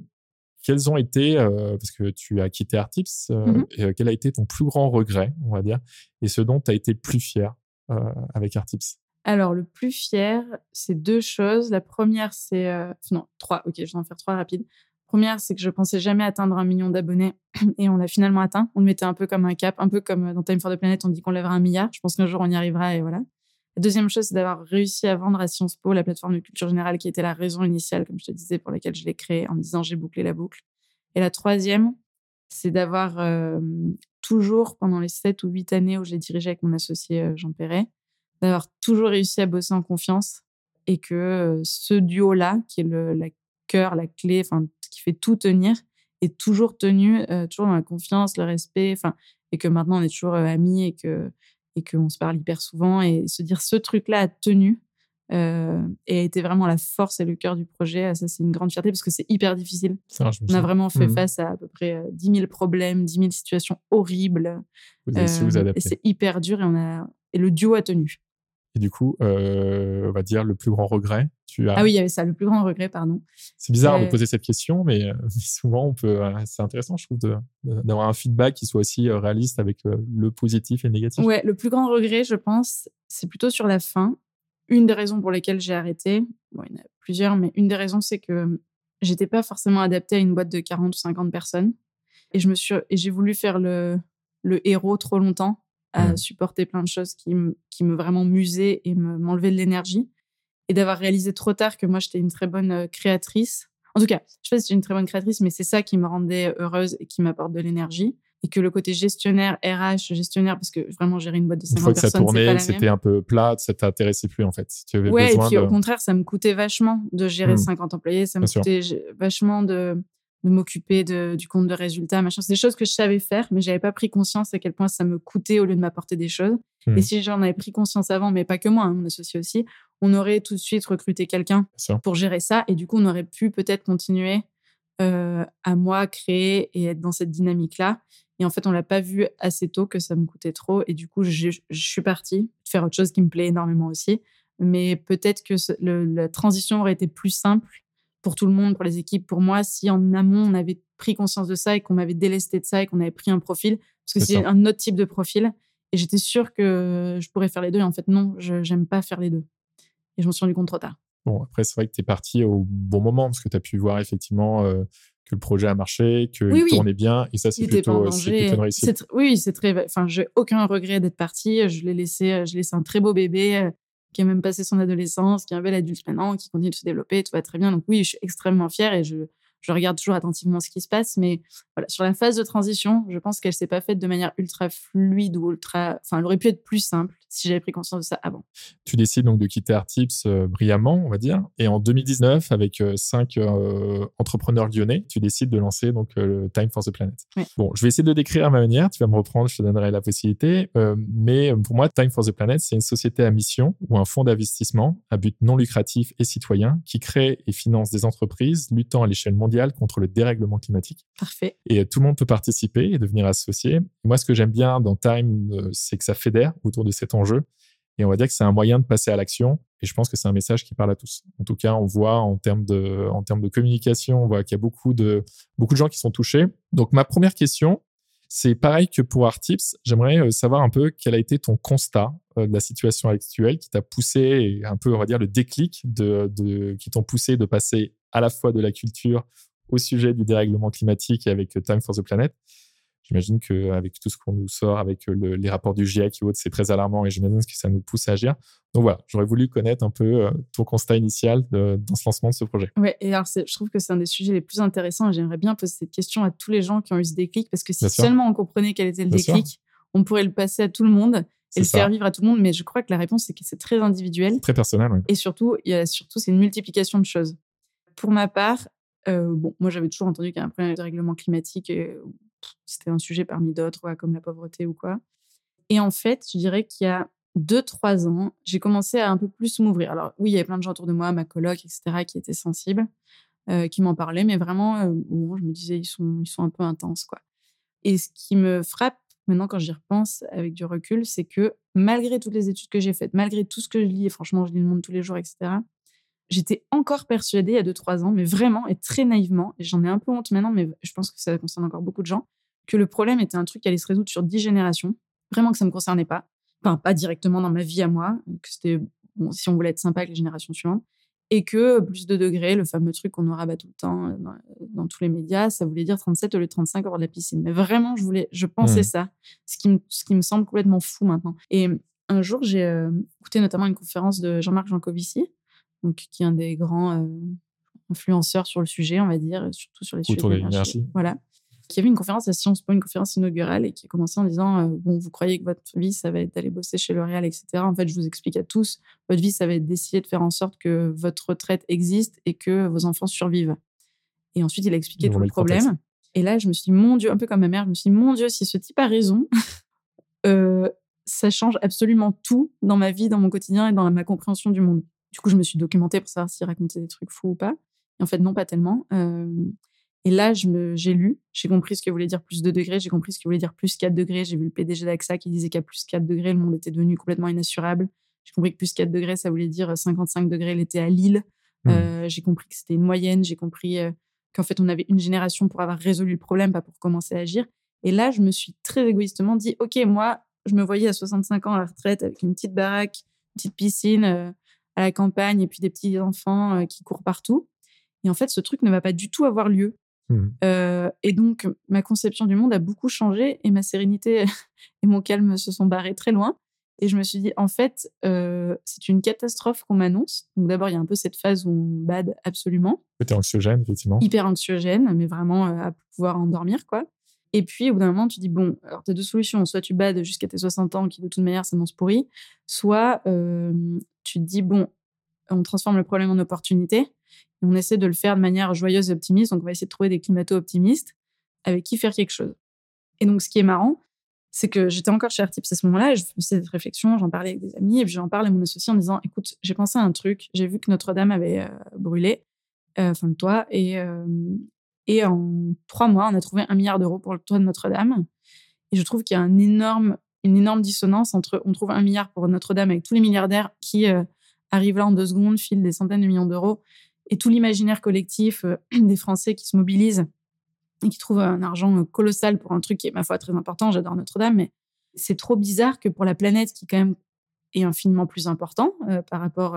quels ont été, euh, parce que tu as quitté Artips, euh, Mhm. et, euh, quel a été ton plus grand regret, on va dire, et ce dont tu as été plus fier euh, avec Artips? Alors, le plus fier, c'est deux choses. La première, c'est. euh, Non, trois. Ok, je vais en faire trois rapides. Première, c'est que je pensais jamais atteindre un million d'abonnés et on l'a finalement atteint. On le mettait un peu comme un cap, un peu comme euh, dans Time for the Planet, on dit qu'on lèvera un milliard. Je pense qu'un jour on y arrivera et voilà. La deuxième chose, c'est d'avoir réussi à vendre à Sciences Po la plateforme de culture générale qui était la raison initiale, comme je te disais, pour laquelle je l'ai créée en me disant j'ai bouclé la boucle. Et la troisième, c'est d'avoir euh, toujours, pendant les sept ou huit années où j'ai dirigé avec mon associé euh, Jean Perret, d'avoir toujours réussi à bosser en confiance et que euh, ce duo-là, qui est le la cœur, la clé, enfin, qui fait tout tenir, est toujours tenu, euh, toujours dans la confiance, le respect, enfin, et que maintenant on est toujours euh, amis et que et qu'on se parle hyper souvent et se dire ce truc-là a tenu euh, et a été vraiment la force et le cœur du projet. Ça, c'est une grande fierté parce que c'est hyper difficile. Ça, On a vraiment fait Mhm. face à à peu près euh, 10 000 problèmes, 10 000 situations horribles. Vous avez su vous Euh, adapter. et c'est hyper dur et on a et le duo a tenu. Et du coup, euh, on va dire le plus grand regret. Tu as... Ah oui, il y avait ça, le plus grand regret, pardon. C'est bizarre de Euh, poser cette question, mais euh, souvent on peut. c'est intéressant, je trouve, d'avoir un feedback qui soit aussi réaliste avec le positif et le négatif. Ouais, le plus grand regret, je pense, c'est plutôt sur la fin. Une des raisons pour lesquelles j'ai arrêté, bon, il y en a plusieurs, mais une des raisons, c'est que j'étais pas forcément adaptée à une boîte de 40 ou 50 personnes. Et je me suis, et j'ai voulu faire le, le héros trop longtemps, à supporter plein de choses qui, me- qui me vraiment musaient et me, m'enlevaient de l'énergie. Et d'avoir réalisé trop tard que moi, j'étais une très bonne euh, créatrice. En tout cas, je sais pas si j'étais une très bonne créatrice, mais c'est ça qui me rendait heureuse et qui m'apporte de l'énergie. Et que le côté gestionnaire, RH, gestionnaire, parce que vraiment gérer une boîte de Une 50 fois que ça personnes, tournait, c'était un peu plat, ça t'intéressait plus en fait. Si tu avais Ouais, et puis de. au contraire, ça me coûtait vachement de gérer Hmm. 50 employés. Ça me Bien coûtait vachement de, de m'occuper du compte de résultats, machin. C'est des choses que je savais faire, mais j'avais pas pris conscience à quel point ça me coûtait au lieu de m'apporter des choses. Hmm. Et si j'en avais pris conscience avant, mais pas que moi, hein, mon associé aussi, on aurait tout de suite recruté quelqu'un pour gérer ça. Et du coup, on aurait pu peut-être continuer euh, à moi créer et être dans cette dynamique-là. Et en fait, on l'a pas vu assez tôt que ça me coûtait trop. Et du coup, je, je suis partie faire autre chose qui me plaît énormément aussi. Mais peut-être que ce- le- la transition aurait été plus simple pour tout le monde, pour les équipes, pour moi, si en amont, on avait pris conscience de ça et qu'on m'avait délesté de ça et qu'on avait pris un profil. Parce que C'est un autre type de profil. Et j'étais sûre que je pourrais faire les deux. Et en fait, non, je j'aime pas faire les deux. Et je m'en suis rendu compte trop tard. Bon, après, c'est vrai que tu es parti au bon moment parce que tu as pu voir effectivement euh, que le projet a marché, qu'il Oui, oui. tournait bien. Et ça, c'est plutôt, danger. plutôt une réussite. Oui, c'est très. Enfin, j'ai aucun regret d'être partie. Je l'ai laissé. euh, Je laissé un très beau bébé euh, qui a même passé son adolescence, qui est un bel adulte maintenant, qui continue de se développer. Tout va très bien. Donc oui, je suis extrêmement fière et je, je regarde toujours attentivement ce qui se passe. Mais voilà, sur la phase de transition, je pense qu'elle s'est pas faite de manière ultra fluide ou ultra. Enfin, elle aurait pu être plus simple si j'avais pris conscience de ça avant. Tu décides donc de quitter Artips euh, brillamment, on va dire. Et en 2019, avec euh, cinq euh, entrepreneurs lyonnais, tu décides de lancer donc euh, le Time for the Planet. Bon, je vais essayer de décrire à ma manière. Tu vas me reprendre, je te donnerai la possibilité. Mais pour moi, Time for the Planet, c'est une société à mission ou un fonds d'investissement à but non lucratif et citoyen qui crée et finance des entreprises luttant à l'échelle mondiale contre le dérèglement climatique. Parfait. Et tout le monde peut participer et devenir associé. Moi, ce que j'aime bien dans Time, euh, c'est que ça fédère autour de cet enjeu Et on va dire que c'est un moyen de passer à l'action. Et je pense que c'est un message qui parle à tous. En tout cas, on voit en termes de, en termes de communication, on voit qu'il y a beaucoup de, beaucoup de gens qui sont touchés. Donc, ma première question, c'est pareil que pour Artips. J'aimerais euh, savoir un peu quel a été ton constat euh, de la situation actuelle qui t'a poussé, un peu, on va dire, le déclic de, de qui t'ont poussé de passer à la fois de la culture au sujet du dérèglement climatique et avec Time for the Planet. J'imagine qu'avec tout ce qu'on nous sort, avec euh, les rapports du GIEC et autres, c'est très alarmant et j'imagine que ça nous pousse à agir. Donc voilà, j'aurais voulu connaître un peu euh, ton constat initial dans ce lancement de ce projet. Oui, et alors je trouve que c'est un des sujets les plus intéressants et j'aimerais bien poser cette question à tous les gens qui ont eu ce déclic parce que si seulement on comprenait quel était le déclic, on pourrait le passer à tout le monde et le faire vivre à tout le monde. Mais je crois que la réponse, c'est que c'est très individuel. Très personnel, oui. Et surtout, il y a surtout, c'est une multiplication de choses. Pour ma part, bon, moi, j'avais toujours entendu qu'il y a un problème de règlement climatique. C'était un sujet parmi d'autres, comme la pauvreté ou quoi. Et en fait, je dirais qu'il y a deux, trois ans, j'ai commencé à un peu plus m'ouvrir. Alors oui, il y avait plein de gens autour de moi, ma coloc, etc., qui étaient sensibles, qui m'en parlaient, mais vraiment, euh, je me disais, ils sont, ils sont un peu intenses, quoi. Et ce qui me frappe maintenant quand j'y repense avec du recul, c'est que malgré toutes les études que j'ai faites, malgré tout ce que je lis, et franchement, je lis le monde tous les jours, etc., j'étais encore persuadée il y a deux, trois ans, mais vraiment et très naïvement, et j'en ai un peu honte maintenant, mais je pense que ça concerne encore beaucoup de gens, que le problème était un truc qui allait se résoudre sur dix générations. Vraiment que ça ne me concernait pas. Enfin, pas directement dans ma vie à moi, que c'était, bon, si on voulait être sympa avec les générations suivantes. Et que plus de degrés, le fameux truc qu'on nous rabat tout le temps euh, dans, tous les médias, ça voulait dire 37 au lieu de 35 hors de la piscine. Mais vraiment, je voulais, je pensais mmh. ça, ce qui, me, ce qui me semble complètement fou maintenant. Et un jour, j'ai euh, écouté notamment une conférence de Jean-Marc Jancovici, donc, qui est un des grands euh, influenceurs sur le sujet, on va dire, surtout sur les sujets de l'énergie. Voilà qui avait une conférence à Sciences Po, une conférence inaugurale, et qui a commencé en disant euh, Bon, vous croyez que votre vie, ça va être d'aller bosser chez L'Oréal, etc. En fait, je vous explique à tous votre vie, ça va être d'essayer de faire en sorte que votre retraite existe et que vos enfants survivent. Et ensuite, il a expliqué tout le problème. Et là, je me suis dit Mon Dieu, un peu comme ma mère, je me suis dit Mon Dieu, si ce type a raison, euh, ça change absolument tout dans ma vie, dans mon quotidien et dans ma compréhension du monde. Du coup, je me suis documentée pour savoir s'il racontait des trucs fous ou pas. Et en fait, non, pas tellement. Euh, et là, j'ai lu, j'ai compris ce que voulait dire plus de degrés, j'ai compris ce que voulait dire plus 4 degrés. J'ai vu le PDG d'AXA qui disait qu'à plus 4 degrés, le monde était devenu complètement inassurable. J'ai compris que plus 4 degrés, ça voulait dire 55 degrés l'été à Lille. Mmh. Euh, j'ai compris que c'était une moyenne. J'ai compris euh, qu'en fait, on avait une génération pour avoir résolu le problème, pas pour commencer à agir. Et là, je me suis très égoïstement dit, OK, moi, je me voyais à 65 ans à la retraite avec une petite baraque, une petite piscine à la campagne et puis des petits enfants qui courent partout. Et en fait, ce truc ne va pas du tout avoir lieu. Mmh. Euh, et donc, ma conception du monde a beaucoup changé et ma sérénité et mon calme se sont barrés très loin. Et je me suis dit, en fait, euh, c'est une catastrophe qu'on m'annonce. Donc, d'abord, il y a un peu cette phase où on bade absolument. C'était anxiogène, effectivement. Hyper anxiogène, mais vraiment euh, à pouvoir endormir, quoi. Et puis, au bout d'un moment, tu dis, bon, alors, tu as deux solutions. Soit tu bades jusqu'à tes 60 ans, qui de toute manière s'annonce pourri. Soit tu te dis, bon, on transforme le problème en opportunité on essaie de le faire de manière joyeuse et optimiste. Donc, on va essayer de trouver des climato-optimistes avec qui faire quelque chose. Et donc, ce qui est marrant, c'est que j'étais encore chez Artips à ce moment-là et je faisais cette réflexion, j'en parlais avec des amis et puis j'en parlais à mon associé en disant Écoute, j'ai pensé à un truc, j'ai vu que Notre-Dame avait euh, brûlé, euh, enfin le toit, et, euh, et en trois mois, on a trouvé un milliard d'euros pour le toit de Notre-Dame. Et je trouve qu'il y a un énorme, une énorme dissonance entre on trouve un milliard pour Notre-Dame avec tous les milliardaires qui arrivent là en deux secondes, filent des centaines de millions d'euros, et tout l'imaginaire collectif euh, des Français qui se mobilisent et qui trouvent un argent euh, colossal pour un truc qui est, ma foi, très important. J'adore Notre-Dame, mais c'est trop bizarre que pour la planète, qui quand même est infiniment plus important euh, par rapport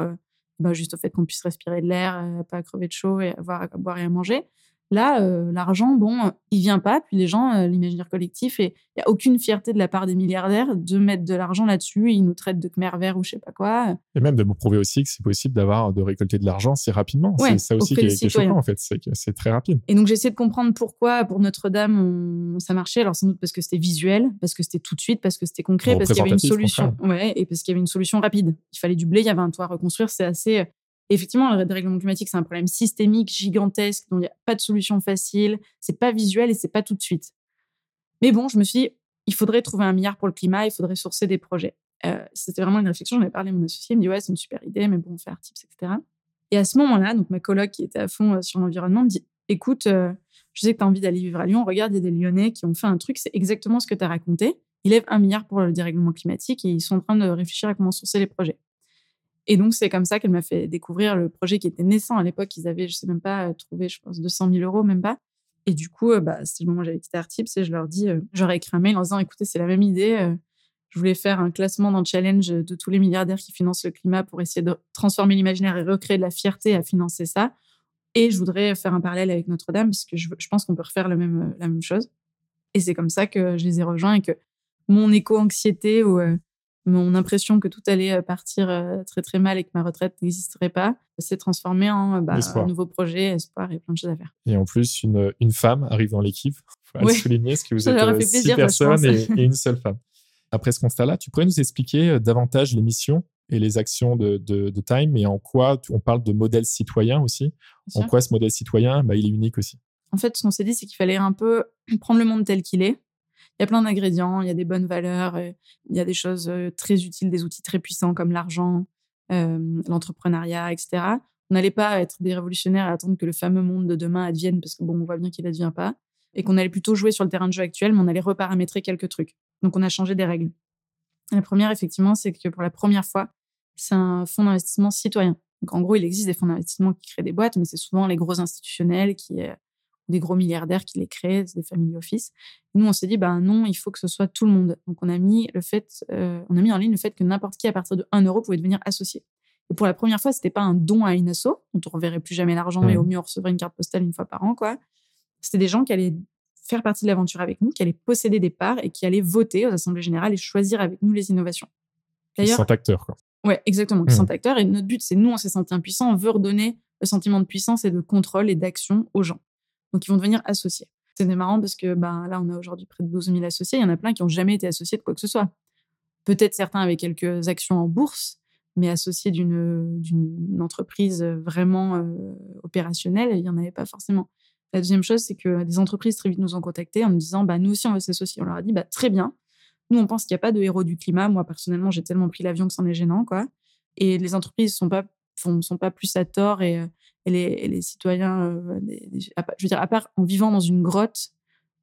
bah, juste au fait qu'on puisse respirer de l'air, pas crever de chaud et avoir à boire et à manger, Là, euh, l'argent, bon, il vient pas. Puis les gens, euh, l'imaginaire collectif, et il y a aucune fierté de la part des milliardaires de mettre de l'argent là-dessus. Ils nous traitent de Khmer vert ou je sais pas quoi. Et même de me prouver aussi que c'est possible d'avoir de récolter de l'argent si rapidement. c'est ça aussi qui est, choquant en fait, c'est très rapide. Et donc j'essaie de comprendre pourquoi pour Notre-Dame ça marchait. Alors sans doute parce que c'était visuel, parce que c'était tout de suite, parce que c'était concret, parce qu'il y avait une solution. Ouais, et parce qu'il y avait une solution rapide. Il fallait du blé, il y avait un toit à reconstruire. C'est assez effectivement, le dérèglement climatique, c'est un problème systémique, gigantesque, dont il n'y a pas de solution facile, c'est pas visuel et c'est pas tout de suite. Mais bon, je me suis dit, il faudrait trouver un milliard pour le climat, il faudrait sourcer des projets. Euh, c'était vraiment une réflexion. J'en ai parlé à mon associé, il me dit, ouais, c'est une super idée, mais bon, on fait tips, etc. Et à ce moment-là, donc ma coloc qui était à fond euh, sur l'environnement me dit, écoute, euh, je sais que tu as envie d'aller vivre à Lyon, regarde, il y a des Lyonnais qui ont fait un truc, c'est exactement ce que tu as raconté. ils lèvent un milliard pour le dérèglement climatique et ils sont en train de réfléchir à comment sourcer les projets. Et donc, c'est comme ça qu'elle m'a fait découvrir le projet qui était naissant à l'époque. Ils avaient, je sais même pas, trouvé, je pense, 200 000 euros, même pas. Et du coup, euh, bah, le moment où j'avais quitté Artips et je leur dis, euh, j'aurais écrit un mail en disant, écoutez, c'est la même idée. euh, je voulais faire un classement dans le challenge de tous les milliardaires qui financent le climat pour essayer de transformer l'imaginaire et recréer de la fierté à financer ça. Et je voudrais faire un parallèle avec Notre-Dame parce que je, pense qu'on peut refaire le même, la même chose. Et c'est comme ça que je les ai rejoints et que mon éco-anxiété ou euh, mon impression que tout allait euh, partir euh, très très mal et que ma retraite n'existerait pas s'est transformé en bah, un nouveau projet, espoir et plein de choses à faire. Et en plus, une, une femme arrive dans l'équipe. Faut Oui. le souligner, parce que vous êtes euh, six personnes et, une seule femme. Après ce constat-là, tu pourrais nous expliquer euh, davantage les missions et les actions de, de, de Time et en quoi on parle de modèle citoyen aussi. Bien En sûr. quoi ce modèle citoyen, bah, il est unique aussi. En fait, ce qu'on s'est dit, c'est qu'il fallait un peu prendre le monde tel qu'il est. Il y a plein d'ingrédients, il y a des bonnes valeurs, euh, il y a des choses euh, très utiles, des outils très puissants comme l'argent, euh, l'entrepreneuriat, etc. On n'allait pas être des révolutionnaires et attendre que le fameux monde de demain advienne, parce que bon, on voit bien qu'il n'advient pas, et qu'on allait plutôt jouer sur le terrain de jeu actuel, mais on allait reparamétrer quelques trucs. Donc, on a changé des règles. La première, effectivement, c'est que pour la première fois, c'est un fonds d'investissement citoyen. Donc, en gros, il existe des fonds d'investissement qui créent des boîtes, mais c'est souvent les gros institutionnels qui, des gros milliardaires qui les créent, des family office. Nous, on s'est dit, ben non, il faut que ce soit tout le monde. Donc, on a mis le fait, euh, on a mis en ligne le fait que n'importe qui, à partir de 1 euro, pouvait devenir associé. Et pour la première fois, c'était pas un don à une asso, dont on reverrait plus jamais l'argent, mais au mieux, on recevrait une carte postale une fois par an, quoi. C'était des gens qui allaient faire partie de l'aventure avec nous, qui allaient posséder des parts et qui allaient voter aux assemblées générales et choisir avec nous les innovations. D'ailleurs, sont acteurs. Quoi. Ouais, exactement, qui Mhm. sont acteurs. Et notre but, c'est nous, on s'est senti impuissants, on veut redonner le sentiment de puissance et de contrôle et d'action aux gens. Donc, ils vont devenir associés. C'était marrant parce que ben, là, on a aujourd'hui près de 12 000 associés. Il y en a plein qui n'ont jamais été associés de quoi que ce soit. Peut-être certains avec quelques actions en bourse, mais associés d'une entreprise vraiment euh, opérationnelle, il n'y en avait pas forcément. La deuxième chose, c'est que des entreprises très vite nous ont contactés en nous disant bah, Nous aussi, on veut s'associer. On leur a dit bah, Très bien. Nous, on pense qu'il n'y a pas de héros du climat. Moi, personnellement, j'ai tellement pris l'avion que c'en est gênant. quoi. Et les entreprises ne sont pas, pas plus à tort et, euh, et les, et les citoyens, euh, les- les- je veux dire, à part en vivant dans une grotte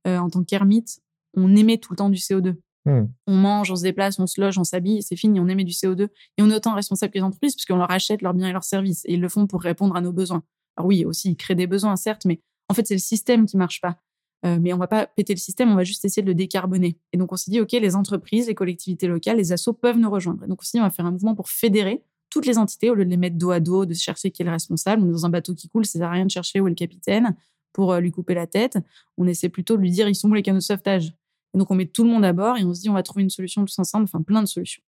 euh, en tant qu'ermite, on émet tout le temps du CO2 Hmm. on mange, on se déplace, on se loge, on s'habille, c'est fini, on émet du CO2. Et on est autant responsable que les entreprises puisqu'on leur achète leurs biens et leurs services. Et ils le font pour répondre à nos besoins. Alors oui, aussi, ils créent des besoins, certes, mais en fait, c'est le système qui marche pas. Euh, mais on va pas péter le système, on va juste essayer de le décarboner. Et donc, on s'est dit, OK, les entreprises, les collectivités locales, les assos peuvent nous rejoindre. Et donc, on s'est dit, on va faire un mouvement pour fédérer toutes les entités au lieu de les mettre dos à dos, de chercher qui est le responsable. On est dans un bateau qui coule, ça sert à rien de chercher où est le capitaine pour euh, lui couper la tête. On essaie plutôt de lui dire, ils sont où les canaux de sauvetage? Et donc, on met tout le monde à bord et on se dit, on va trouver une solution tous ensemble, enfin, plein de solutions.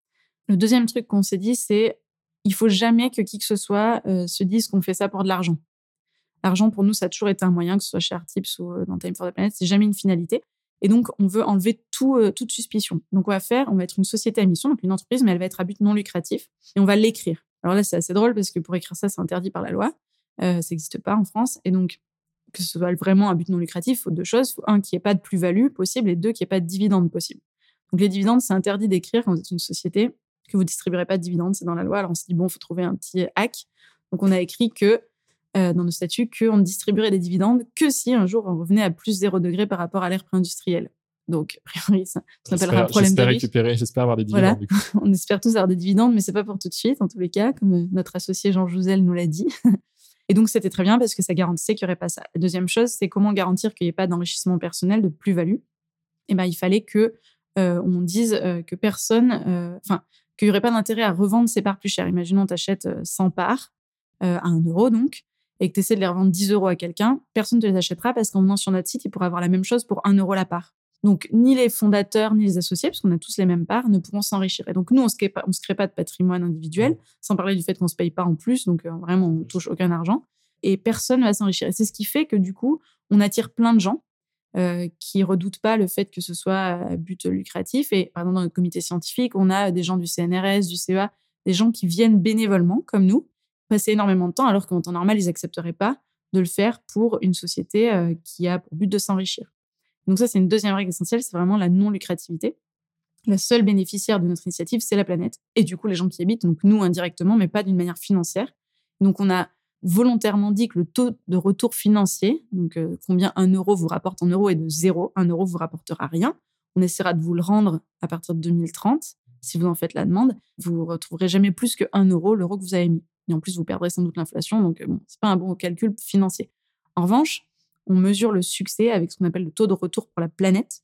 Le deuxième truc qu'on s'est dit, c'est, il faut jamais que qui que ce soit euh, se dise qu'on fait ça pour de l'argent. L'argent, pour nous, ça a toujours été un moyen, que ce soit chez Artips ou euh, dans Time for the Planet, c'est jamais une finalité. Et donc, on veut enlever euh, toute suspicion. Donc, on va faire, on va être une société à mission, donc une entreprise, mais elle va être à but non lucratif, et on va l'écrire. Alors là, c'est assez drôle parce que pour écrire ça, c'est interdit par la loi. Euh, ça n'existe pas en France. Et donc, que ce soit vraiment un but non lucratif, il faut deux choses. Faut un, qu'il n'y ait pas de plus-value possible, et deux, qu'il n'y ait pas de dividendes possible. Donc, les dividendes, c'est interdit d'écrire quand vous êtes une société que vous distribuerez pas de dividendes, c'est dans la loi. Alors, on s'est dit, bon, faut trouver un petit hack. Donc, on a écrit que, euh, dans nos statuts, qu'on ne distribuerait des dividendes que si un jour on revenait à plus 0 degré par rapport à l'ère préindustrielle. Donc, a priori, ça s'appellera un problème j'espère récupérer, j'espère avoir des Voilà. dividendes. du coup. On espère tous avoir des dividendes, mais c'est pas pour tout de suite, en tous les cas, comme euh, notre associé Jean Jouzel nous l'a dit. Et donc, c'était très bien parce que ça garantissait qu'il n'y aurait pas ça. La deuxième chose, c'est comment garantir qu'il n'y ait pas d'enrichissement personnel, de plus-value. Et ben, il fallait que euh, on dise euh, que personne, euh, enfin, qu'il n'y aurait pas d'intérêt à revendre ses parts plus chères. Imaginons, tu achètes 100 parts à 1 euro, donc, et que tu essaies de les revendre 10 euros à quelqu'un, personne ne te les achètera parce qu'en venant sur notre site, il pourra avoir la même chose pour 1 euro la part. Donc, ni les fondateurs, ni les associés, parce qu'on a tous les mêmes parts, ne pourront s'enrichir. Et donc, nous, on ne se crée pas, on se crée pas de patrimoine individuel, sans parler du fait qu'on ne se paye pas en plus. Donc, euh, vraiment, on touche aucun argent. Et personne ne va s'enrichir. Et c'est ce qui fait que, du coup, on attire plein de gens euh, qui redoutent pas le fait que ce soit à but lucratif. Et, par exemple, dans notre comité scientifique, on a des gens du CNRS, du CEA, des gens qui viennent bénévolement, comme nous, passer énormément de temps, alors qu'en temps normal, ils n'accepteraient pas de le faire pour une société euh, qui a pour but de s'enrichir. Donc ça, c'est une deuxième règle essentielle, c'est vraiment la non-lucrativité. La seule bénéficiaire de notre initiative, c'est la planète. Et du coup, les gens qui habitent, donc nous indirectement, mais pas d'une manière financière. Donc on a volontairement dit que le taux de retour financier, donc euh, combien un euro vous rapporte en euros, est de zéro. Un euro vous rapportera rien. On essaiera de vous le rendre à partir de 2030. Si vous en faites la demande, vous retrouverez jamais plus que 1 euro l'euro que vous avez mis. Et en plus, vous perdrez sans doute l'inflation. Donc, bon, c'est pas un bon calcul financier. En revanche, on mesure le succès avec ce qu'on appelle le taux de retour pour la planète.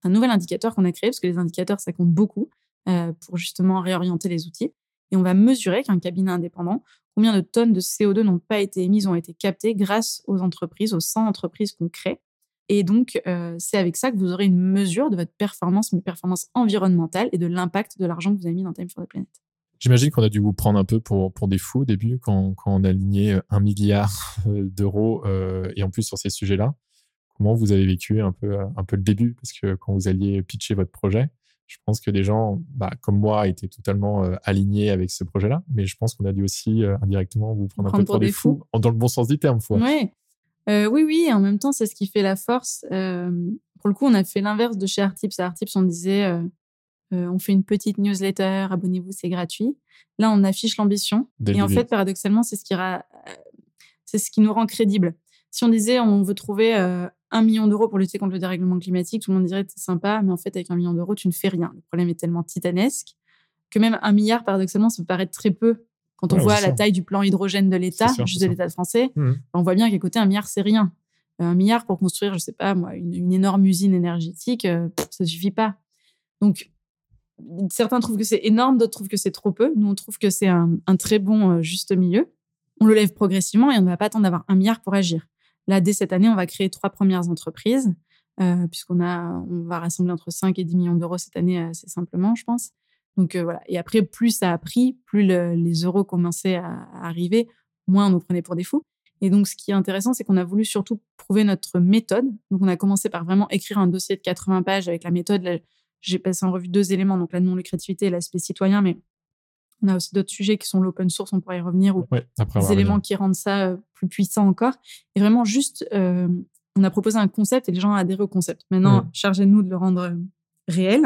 C'est un nouvel indicateur qu'on a créé parce que les indicateurs, ça compte beaucoup euh, pour justement réorienter les outils. Et on va mesurer qu'un cabinet indépendant, combien de tonnes de CO2 n'ont pas été émises, ont été captées grâce aux entreprises, aux 100 entreprises qu'on crée. Et donc, euh, c'est avec ça que vous aurez une mesure de votre performance, une performance environnementale et de l'impact de l'argent que vous avez mis dans Time for the Planet. J'imagine qu'on a dû vous prendre un peu pour, pour des fous au début quand, quand on a aligné euh, un milliard euh, d'euros euh, et en plus sur ces sujets-là. Comment vous avez vécu un peu, un peu le début? Parce que quand vous alliez pitcher votre projet, je pense que des gens, bah, comme moi, étaient totalement alignés avec ce projet-là. Mais je pense qu'on a dû aussi indirectement vous prendre, un peu pour, des, fous. dans le bon sens du terme. Faut. oui, oui. Et en même temps, c'est ce qui fait la force. pour le coup, on a fait l'inverse de chez Artips. À Artips, on disait euh, on fait une petite newsletter, abonnez-vous, c'est gratuit. Là, on affiche l'ambition. Et en fait, paradoxalement, c'est ce qui euh, c'est ce qui nous rend crédible. Si on disait on veut trouver euh, un million d'euros pour lutter contre le dérèglement climatique, tout le monde dirait c'est sympa, mais en fait, avec un million d'euros, tu ne fais rien. Le problème est tellement titanesque que même un milliard, paradoxalement, ça peut paraître très peu quand on voit la taille du plan hydrogène de l'État, juste de l'État français. Mmh. On voit bien qu'à côté, un milliard, c'est rien. Un milliard pour construire, je sais pas moi, une, énorme usine énergétique, ça suffit pas. Donc, certains trouvent que c'est énorme, d'autres trouvent que c'est trop peu. Nous, on trouve que c'est un, très bon euh, juste milieu. On le lève progressivement et on ne va pas attendre d'avoir un milliard pour agir. Là, dès cette année, on va créer trois premières entreprises, euh, puisqu'on on va rassembler entre 5 et 10 millions d'euros cette année, assez simplement, je pense. Donc euh, voilà. Et après, plus ça a pris, plus les euros commençaient à, arriver, moins on nous prenait pour des fous. Et donc, ce qui est intéressant, c'est qu'on a voulu surtout prouver notre méthode. Donc, on a commencé par vraiment écrire un dossier de 80 pages avec la méthode, j'ai passé en revue deux éléments, donc la non-lucrativité et l'aspect citoyen, mais on a aussi d'autres sujets qui sont l'open source, on pourrait y revenir, ou des éléments qui rendent ça euh, plus puissant encore. Et vraiment, juste, euh, on a proposé un concept et les gens ont adhéré au concept. Maintenant, mmh. chargez-nous de le rendre euh, réel,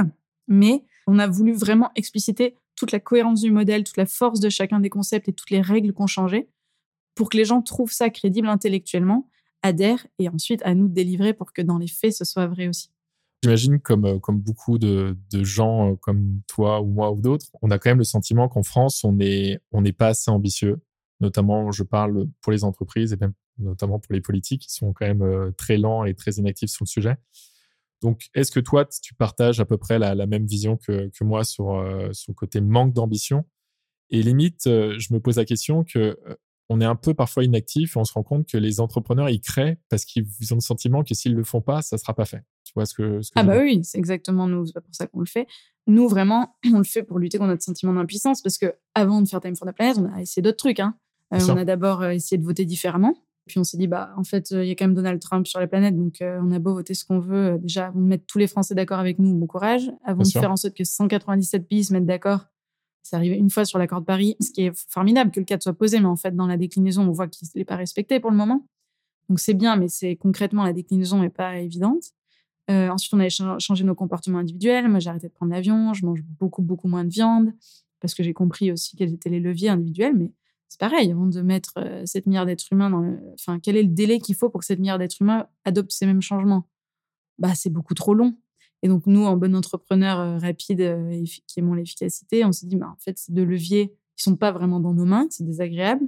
mais on a voulu vraiment expliciter toute la cohérence du modèle, toute la force de chacun des concepts et toutes les règles qu'on changeait pour que les gens trouvent ça crédible intellectuellement, adhèrent et ensuite à nous de délivrer pour que dans les faits, ce soit vrai aussi. J'imagine, comme, euh, comme beaucoup de, de, gens euh, comme toi ou moi ou d'autres, on a quand même le sentiment qu'en France, on n'est on n'est pas assez ambitieux. Notamment, je parle pour les entreprises et même notamment pour les politiques qui sont quand même euh, très lents et très inactifs sur le sujet. Donc, est-ce que toi, tu partages à peu près la, même vision que, que moi sur, sur le côté manque d'ambition? Et limite, je me pose la question que on est un peu parfois inactif et on se rend compte que les entrepreneurs, ils créent parce qu'ils ont le sentiment que s'ils le font pas, ça sera pas fait. Tu vois ce que, Ah bah oui, c'est exactement nous, c'est pour ça qu'on le fait. Nous, vraiment, on le fait pour lutter contre notre sentiment d'impuissance parce que avant de faire Time for the Planet, on a essayé d'autres trucs. Hein. Euh, on a d'abord euh, essayé de voter différemment. Puis on s'est dit, bah, en fait, il y a quand même Donald Trump sur la planète, donc euh, on a beau voter ce qu'on veut. déjà, avant de mettre tous les Français d'accord avec nous, bon courage. Avant de faire en sorte que 197 pays se mettent d'accord, c'est arrivé une fois sur l'accord de Paris, ce qui est formidable que le cadre soit posé, mais en fait, dans la déclinaison, on voit qu'il n'est pas respecté pour le moment. Donc c'est bien, mais c'est concrètement, la déclinaison n'est pas évidente. Euh, ensuite, on a changé nos comportements individuels. Moi, j'ai arrêté de prendre l'avion, je mange beaucoup, beaucoup moins de viande, parce que j'ai compris aussi quels étaient les leviers individuels, mais c'est pareil, avant de mettre 7 euh, milliards d'êtres humains dans le... Enfin, quel est le délai qu'il faut pour que 7 milliards d'êtres humains adoptent ces mêmes changements? Bah, c'est beaucoup trop long. Et donc, nous, en bon entrepreneur euh, rapide euh, qui aimons l'efficacité, on s'est dit, bah, en fait, ces deux leviers, ils sont pas vraiment dans nos mains, c'est désagréable.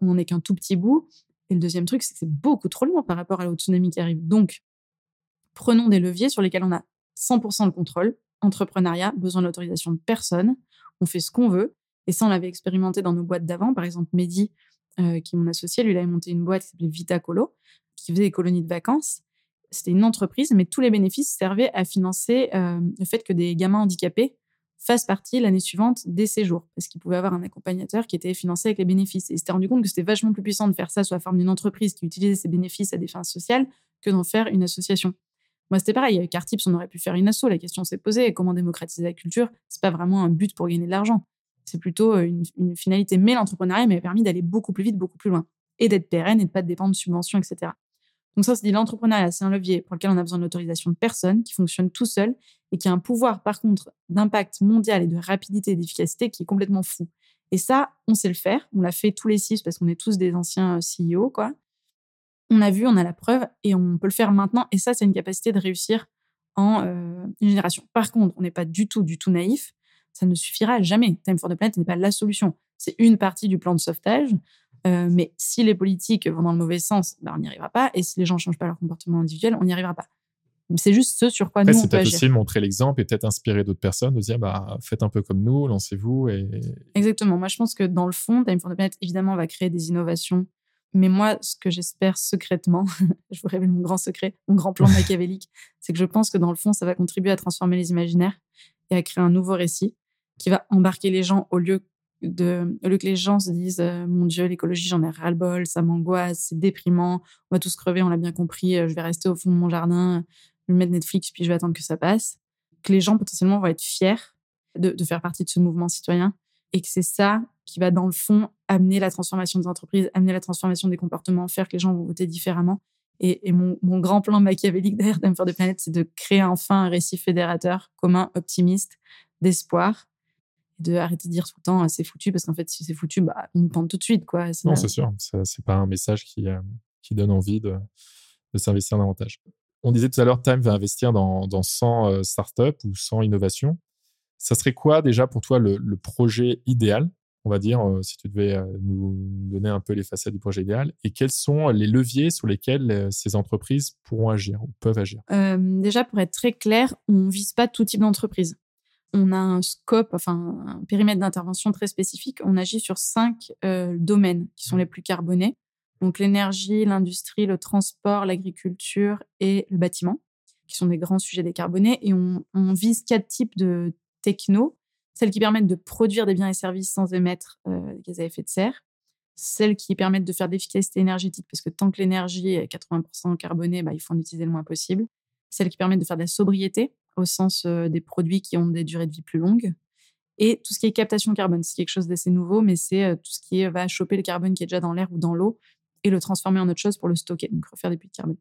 On n'est qu'un tout petit bout. Et le deuxième truc, c'est que c'est beaucoup trop loin par rapport à la tsunami qui arrive. Donc, prenons des leviers sur lesquels on a 100% le contrôle. Entrepreneuriat, besoin d'autorisation de personne. On fait ce qu'on veut. Et ça, on l'avait expérimenté dans nos boîtes d'avant. Par exemple, Mehdi, euh, qui est mon associé, lui, il avait monté une boîte qui s'appelait Vitacolo, qui faisait des colonies de vacances c'était une entreprise, mais tous les bénéfices servaient à financer euh, le fait que des gamins handicapés fassent partie l'année suivante des séjours, parce qu'ils pouvaient avoir un accompagnateur qui était financé avec les bénéfices. Et ils s'étaient rendu compte que c'était vachement plus puissant de faire ça sous la forme d'une entreprise qui utilisait ses bénéfices à des fins sociales que d'en faire une association. Moi, c'était pareil. Avec Artips, on aurait pu faire une asso. La question s'est posée comment démocratiser la culture? C'est pas vraiment un but pour gagner de l'argent. C'est plutôt euh, une, finalité. Mais l'entrepreneuriat m'a permis d'aller beaucoup plus vite, beaucoup plus loin, et d'être pérenne et de pas dépendre de subventions, etc. Donc ça, c'est l'entrepreneuriat, c'est un levier pour lequel on a besoin de l'autorisation de personne, qui fonctionne tout seul et qui a un pouvoir, par contre, d'impact mondial et de rapidité et d'efficacité qui est complètement fou. Et ça, on sait le faire. On l'a fait tous les six parce qu'on est tous des anciens euh, CEO, quoi. On a vu, on a la preuve et on peut le faire maintenant. Et ça, c'est une capacité de réussir en euh, une génération. Par contre, on n'est pas du tout, du tout naïf. Ça ne suffira jamais. Time for the Planet n'est pas la solution. C'est une partie du plan de sauvetage. Euh, mais si les politiques vont dans le mauvais sens, ben, on n'y arrivera pas. Et si les gens ne changent pas leur comportement individuel, on n'y arrivera pas. C'est juste ce sur quoi Après, nous, on c'est peut peut-être aussi montrer l'exemple et peut-être inspirer d'autres personnes de dire bah, faites un peu comme nous, lancez-vous. Et... Exactement. Moi, je pense que dans le fond, Time for the Planet, évidemment, va créer des innovations. Mais moi, ce que j'espère secrètement, je vous révèle mon grand secret, mon grand plan machiavélique, c'est que je pense que dans le fond, ça va contribuer à transformer les imaginaires et à créer un nouveau récit qui va embarquer les gens au lieu de, au lieu que les gens se disent euh, mon Dieu, l'écologie, j'en ai ras-le-bol, ça m'angoisse, c'est déprimant, on va tous crever, on l'a bien compris, euh, je vais rester au fond de mon jardin, je vais mettre Netflix puis je vais attendre que ça passe. Que les gens potentiellement vont être fiers de, de faire partie de ce mouvement citoyen et que c'est ça qui va dans le fond amener la transformation des entreprises, amener la transformation des comportements, faire que les gens vont voter différemment. Et, et mon, mon, grand plan machiavélique derrière for the Planet, c'est de créer enfin un récit fédérateur, commun, optimiste, d'espoir, de arrêter de dire tout le temps c'est foutu parce qu'en fait si c'est foutu, bah on nous pente tout de suite quoi. Non, c'est sûr, c'est pas un message qui euh, qui donne envie de, de s'investir davantage. On disait tout à l'heure, Time va investir dans, dans 100 euh, startups ou 100 innovations. Ça serait quoi déjà pour toi le, le projet idéal on va dire, euh, si tu devais nous donner un peu les facettes du projet idéal, et quels sont les leviers sur lesquels ces entreprises pourront agir ou peuvent agir? Déjà, pour être très clair, on vise pas tout type d'entreprise. On a un scope, enfin un périmètre d'intervention très spécifique. On agit sur cinq euh, domaines qui sont les plus carbonés. Donc l'énergie, l'industrie, le transport, l'agriculture et le bâtiment, qui sont des grands sujets décarbonés. Et on, on vise quatre types de techno celles qui permettent de produire des biens et services sans émettre euh, des gaz à effet de serre, celles qui permettent de faire de l'efficacité énergétique, parce que tant que l'énergie est 80% carbonée, bah, il faut en utiliser le moins possible, celles qui permettent de faire de la sobriété, au sens des produits qui ont des durées de vie plus longues, et tout ce qui est captation carbone. C'est quelque chose d'assez nouveau, mais c'est tout ce qui est, va choper le carbone qui est déjà dans l'air ou dans l'eau et le transformer en autre chose pour le stocker, donc refaire des puits de carbone.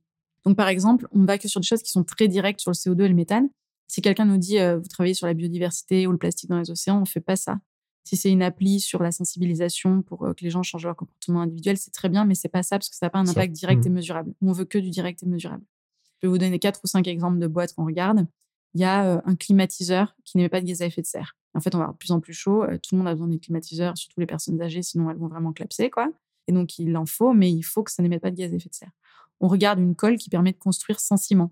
Donc par exemple, on va que sur des choses qui sont très directes sur le CO2 et le méthane, si quelqu'un nous dit euh, vous travaillez sur la biodiversité ou le plastique dans les océans, on fait pas ça. Si c'est une appli sur la sensibilisation pour euh, que les gens changent leur comportement individuel, c'est très bien, mais c'est pas ça parce que ça n'a pas un impact direct mmh. et mesurable. On veut que du direct et mesurable. Je vais vous donner quatre ou cinq exemples de boîtes qu'on regarde. Il y a un climatiseur qui n'émet pas de gaz à effet de serre. En fait, on va avoir de plus en plus chaud. Tout le monde a besoin des climatiseurs, surtout les personnes âgées, sinon elles vont vraiment clapser, quoi. Et donc, il en faut, mais il faut que ça n'émette pas de gaz à effet de serre. On regarde une colle qui permet de construire sans ciment.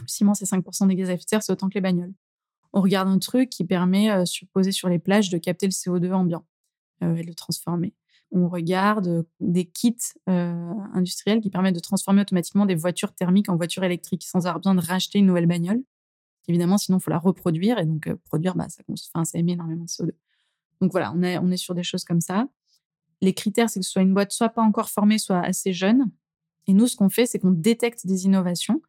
Le ciment, c'est 5% des gaz à effet de serre, c'est autant que les bagnoles. On regarde un truc qui permet, euh, posé sur les plages, de capter le CO2 ambiant et de le transformer. On regarde des kits industriels qui permettent de transformer automatiquement des voitures thermiques en voitures électriques sans avoir besoin de racheter une nouvelle bagnole. Évidemment, sinon, il faut la reproduire et donc euh, produire, bah, ça, enfin, ça émet énormément de CO2. Donc voilà, on est, on est sur des choses comme ça. Les critères, c'est que ce soit une boîte soit pas encore formée, soit assez jeune. Et nous, ce qu'on fait, c'est qu'on détecte des innovations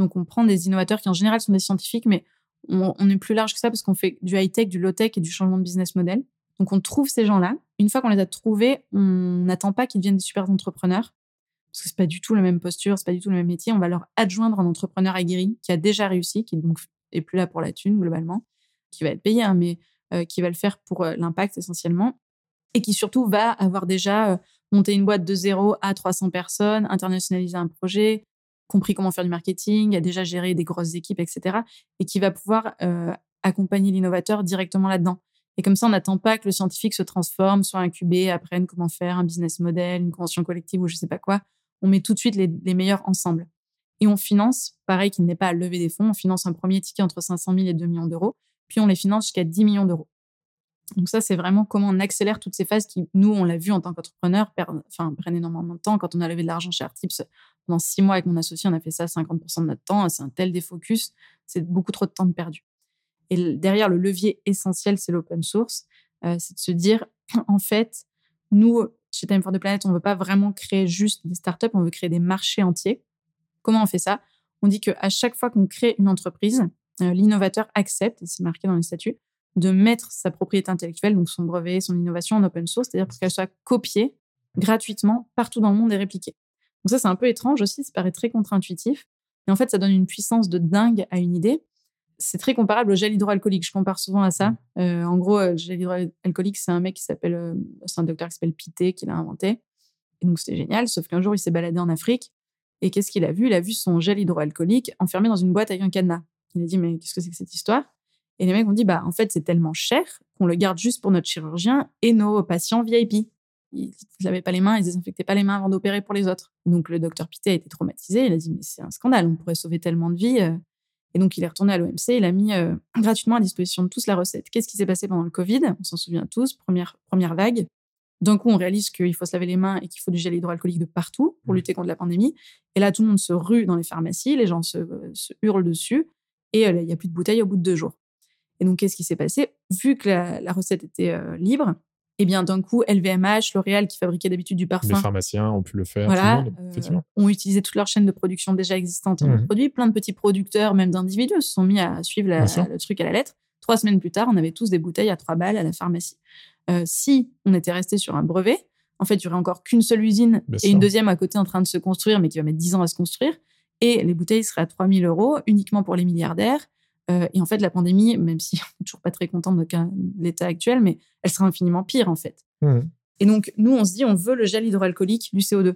donc, on prend des innovateurs qui, en général, sont des scientifiques, mais on, on est plus large que ça parce qu'on fait du high-tech, du low-tech et du changement de business model. Donc, on trouve ces gens-là. Une fois qu'on les a trouvés, on n'attend pas qu'ils deviennent des super entrepreneurs parce que c'est pas du tout la même posture, c'est pas du tout le même métier. On va leur adjoindre un entrepreneur aguerri qui a déjà réussi, qui donc est plus là pour la thune globalement, qui va être payé, hein, mais euh, qui va le faire pour euh, l'impact essentiellement, et qui surtout va avoir déjà euh, monté une boîte de zéro à 300 personnes, internationalisé un projet, compris comment faire du marketing, a déjà géré des grosses équipes, etc. Et qui va pouvoir accompagner l'innovateur directement là-dedans. Et comme ça, on n'attend pas que le scientifique se transforme, soit incubé, apprenne comment faire un business model, une convention collective ou je sais pas quoi. On met tout de suite les, meilleurs ensemble. Et on finance, pareil qu'il n'est pas à lever des fonds, on finance un premier ticket entre 500 000 et 2 millions d'euros, puis on les finance jusqu'à 10 millions d'euros. Donc ça, c'est vraiment comment on accélère toutes ces phases qui, nous, on l'a vu en tant qu'entrepreneur, enfin, prennent énormément de temps. Quand on a levé de l'argent chez Artips, pendant six mois avec mon associé, on a fait ça 50% de notre temps. C'est un tel défocus, c'est beaucoup trop de temps perdu. Et derrière, le levier essentiel, c'est l'open source. Euh, c'est de se dire, en fait, nous, chez Time for the Planet, on veut pas vraiment créer juste des startups, on veut créer des marchés entiers. Comment on fait ça? On dit qu'à chaque fois qu'on crée une entreprise, euh, l'innovateur accepte, et c'est marqué dans les statuts, de mettre sa propriété intellectuelle, donc son brevet, son innovation en open source, c'est-à-dire pour qu'elle soit copiée gratuitement partout dans le monde et répliquée. Donc ça, c'est un peu étrange aussi, ça paraît très contre-intuitif. Et en fait, ça donne une puissance de dingue à une idée. C'est très comparable au gel hydroalcoolique. Je compare souvent à ça. Euh, en gros, le gel hydroalcoolique, c'est un mec qui s'appelle, euh, c'est un docteur qui s'appelle Pité qui l'a inventé. Et donc c'était génial. Sauf qu'un jour, il s'est baladé en Afrique. Et qu'est-ce qu'il a vu? Il a vu son gel hydroalcoolique enfermé dans une boîte avec un cadenas. Il a dit, mais qu'est-ce que c'est que cette histoire? Et les mecs ont dit, bah, en fait, c'est tellement cher qu'on le garde juste pour notre chirurgien et nos patients VIP. Ils ne lavaient pas les mains, ils désinfectaient pas les mains avant d'opérer pour les autres. Donc, le docteur Pité a été traumatisé. Il a dit, mais c'est un scandale, on pourrait sauver tellement de vies. Et donc, il est retourné à l'OMC, il a mis euh, gratuitement à disposition de tous la recette. Qu'est-ce qui s'est passé pendant le Covid? On s'en souvient tous, première, première vague. D'un coup, on réalise qu'il faut se laver les mains et qu'il faut du gel hydroalcoolique de partout pour lutter contre la pandémie. Et là, tout le monde se rue dans les pharmacies, les gens se, se hurlent dessus, et euh, il n'y a plus de bouteilles au bout de deux jours. Et donc, qu'est-ce qui s'est passé? Vu que la, la recette était euh, libre, eh bien, d'un coup, LVMH, L'Oréal, qui fabriquait d'habitude du Les parfum, pharmaciens ont pu le faire. voilà, tout le monde, euh, ont utilisé toute leur chaîne de production déjà existante en Mhm. produits. Plein de petits producteurs, même d'individus, se sont mis à suivre la- le truc à la lettre. Trois semaines plus tard, on avait tous des bouteilles à trois balles à la pharmacie. Euh, si on était resté sur un brevet, en fait, il y aurait encore qu'une seule usine Bien et sûr. une deuxième à côté en train de se construire, mais qui va mettre 10 ans à se construire. Et les bouteilles seraient à 3000 euros uniquement pour les milliardaires. Euh, et en fait, la pandémie, même si on n'est toujours pas très content de l'état actuel, mais elle sera infiniment pire, en fait. Mhm. Et donc, nous, on se dit, on veut le gel hydroalcoolique du CO2.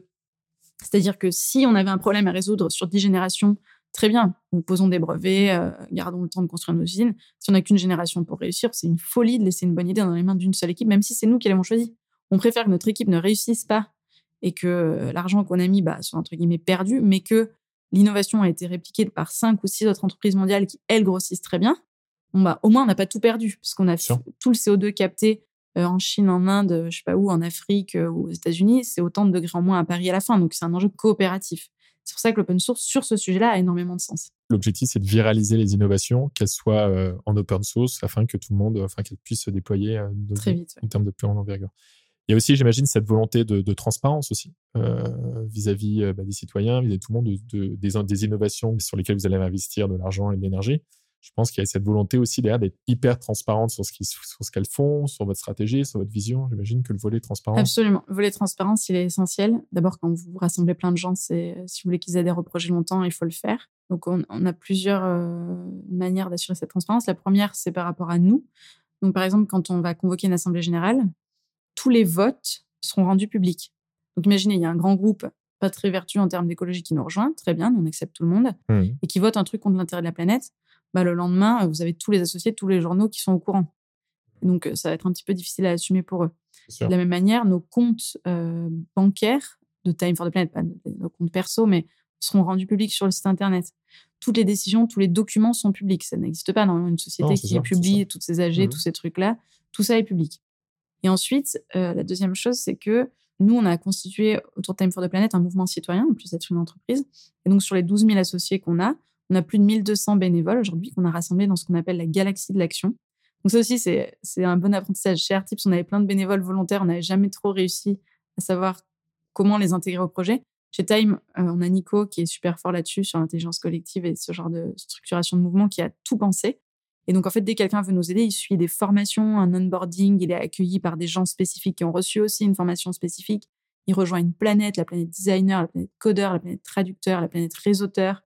C'est-à-dire que si on avait un problème à résoudre sur 10 générations, très bien, nous posons des brevets, euh, gardons le temps de construire nos usines. Si on n'a qu'une génération pour réussir, c'est une folie de laisser une bonne idée dans les mains d'une seule équipe, même si c'est nous qui l'avons choisi. On préfère que notre équipe ne réussisse pas et que euh, l'argent qu'on a mis bah, soit entre guillemets perdu, mais que l'innovation a été répliquée par cinq ou six autres entreprises mondiales qui, elles, grossissent très bien. Bon, bah, au moins, on n'a pas tout perdu, puisqu'on a tout le CO2 capté euh, en Chine, en Inde, je sais pas où, en Afrique euh, ou aux États-Unis, c'est autant de degrés en moins à Paris à la fin. Donc, c'est un enjeu coopératif. C'est pour ça que l'open source sur ce sujet-là a énormément de sens. L'objectif, c'est de viraliser les innovations, qu'elles soient euh, en open source, afin que tout le monde, enfin, qu'elles puissent se déployer euh, de- Très vite. en termes de plus grande envergure. Il y a aussi, j'imagine, cette volonté de, transparence aussi euh, vis-à-vis euh, bah, des citoyens, vis-à-vis de tout le monde, de, de- des, innovations sur lesquelles vous allez investir de l'argent et de l'énergie. Je pense qu'il y a cette volonté aussi d'être hyper transparente sur ce qu'elles font, sur votre stratégie, sur votre vision. J'imagine que le volet transparence. Absolument. Le volet transparence, il est essentiel. D'abord, quand vous rassemblez plein de gens, si vous voulez qu'ils adhèrent au projet longtemps, il faut le faire. Donc, on, on a plusieurs euh, manières d'assurer cette transparence. La première, c'est par rapport à nous. Donc, par exemple, quand on va convoquer une assemblée générale, tous les votes seront rendus publics. Donc, imaginez, il y a un grand groupe pas très vertueux en termes d'écologie qui nous rejoint, très bien, on accepte tout le monde, Mhm. et qui vote un truc contre l'intérêt de la planète. Bah, le lendemain, vous avez tous les associés, tous les journaux qui sont au courant. Donc, euh, ça va être un petit peu difficile à assumer pour eux. De la même manière, nos comptes euh, bancaires de Time for the Planet, pas nos comptes perso, mais seront rendus publics sur le site internet. Toutes les décisions, tous les documents sont publics. Ça n'existe pas dans une société Non, qui c'est publie toutes ces AG, Mhm. tous ces trucs-là. Tout ça est public. Et ensuite, euh, la deuxième chose, c'est que nous, on a constitué autour de Time for the Planet un mouvement citoyen, en plus d'être une entreprise. Et donc, sur les 12 000 associés qu'on a, on a plus de 1200 bénévoles aujourd'hui qu'on a rassemblés dans ce qu'on appelle la galaxie de l'action. Donc ça aussi, c'est un bon apprentissage. Chez Artips, on avait plein de bénévoles volontaires, on n'avait jamais trop réussi à savoir comment les intégrer au projet. Chez Time, euh, on a Nico qui est super fort là-dessus, sur l'intelligence collective et ce genre de structuration de mouvement, qui a tout pensé. Et donc, en fait, dès que quelqu'un veut nous aider, il suit des formations, un onboarding, il est accueilli par des gens spécifiques qui ont reçu aussi une formation spécifique. Il rejoint une planète, la planète designer, la planète codeur, la planète traducteur, la planète réseauteur.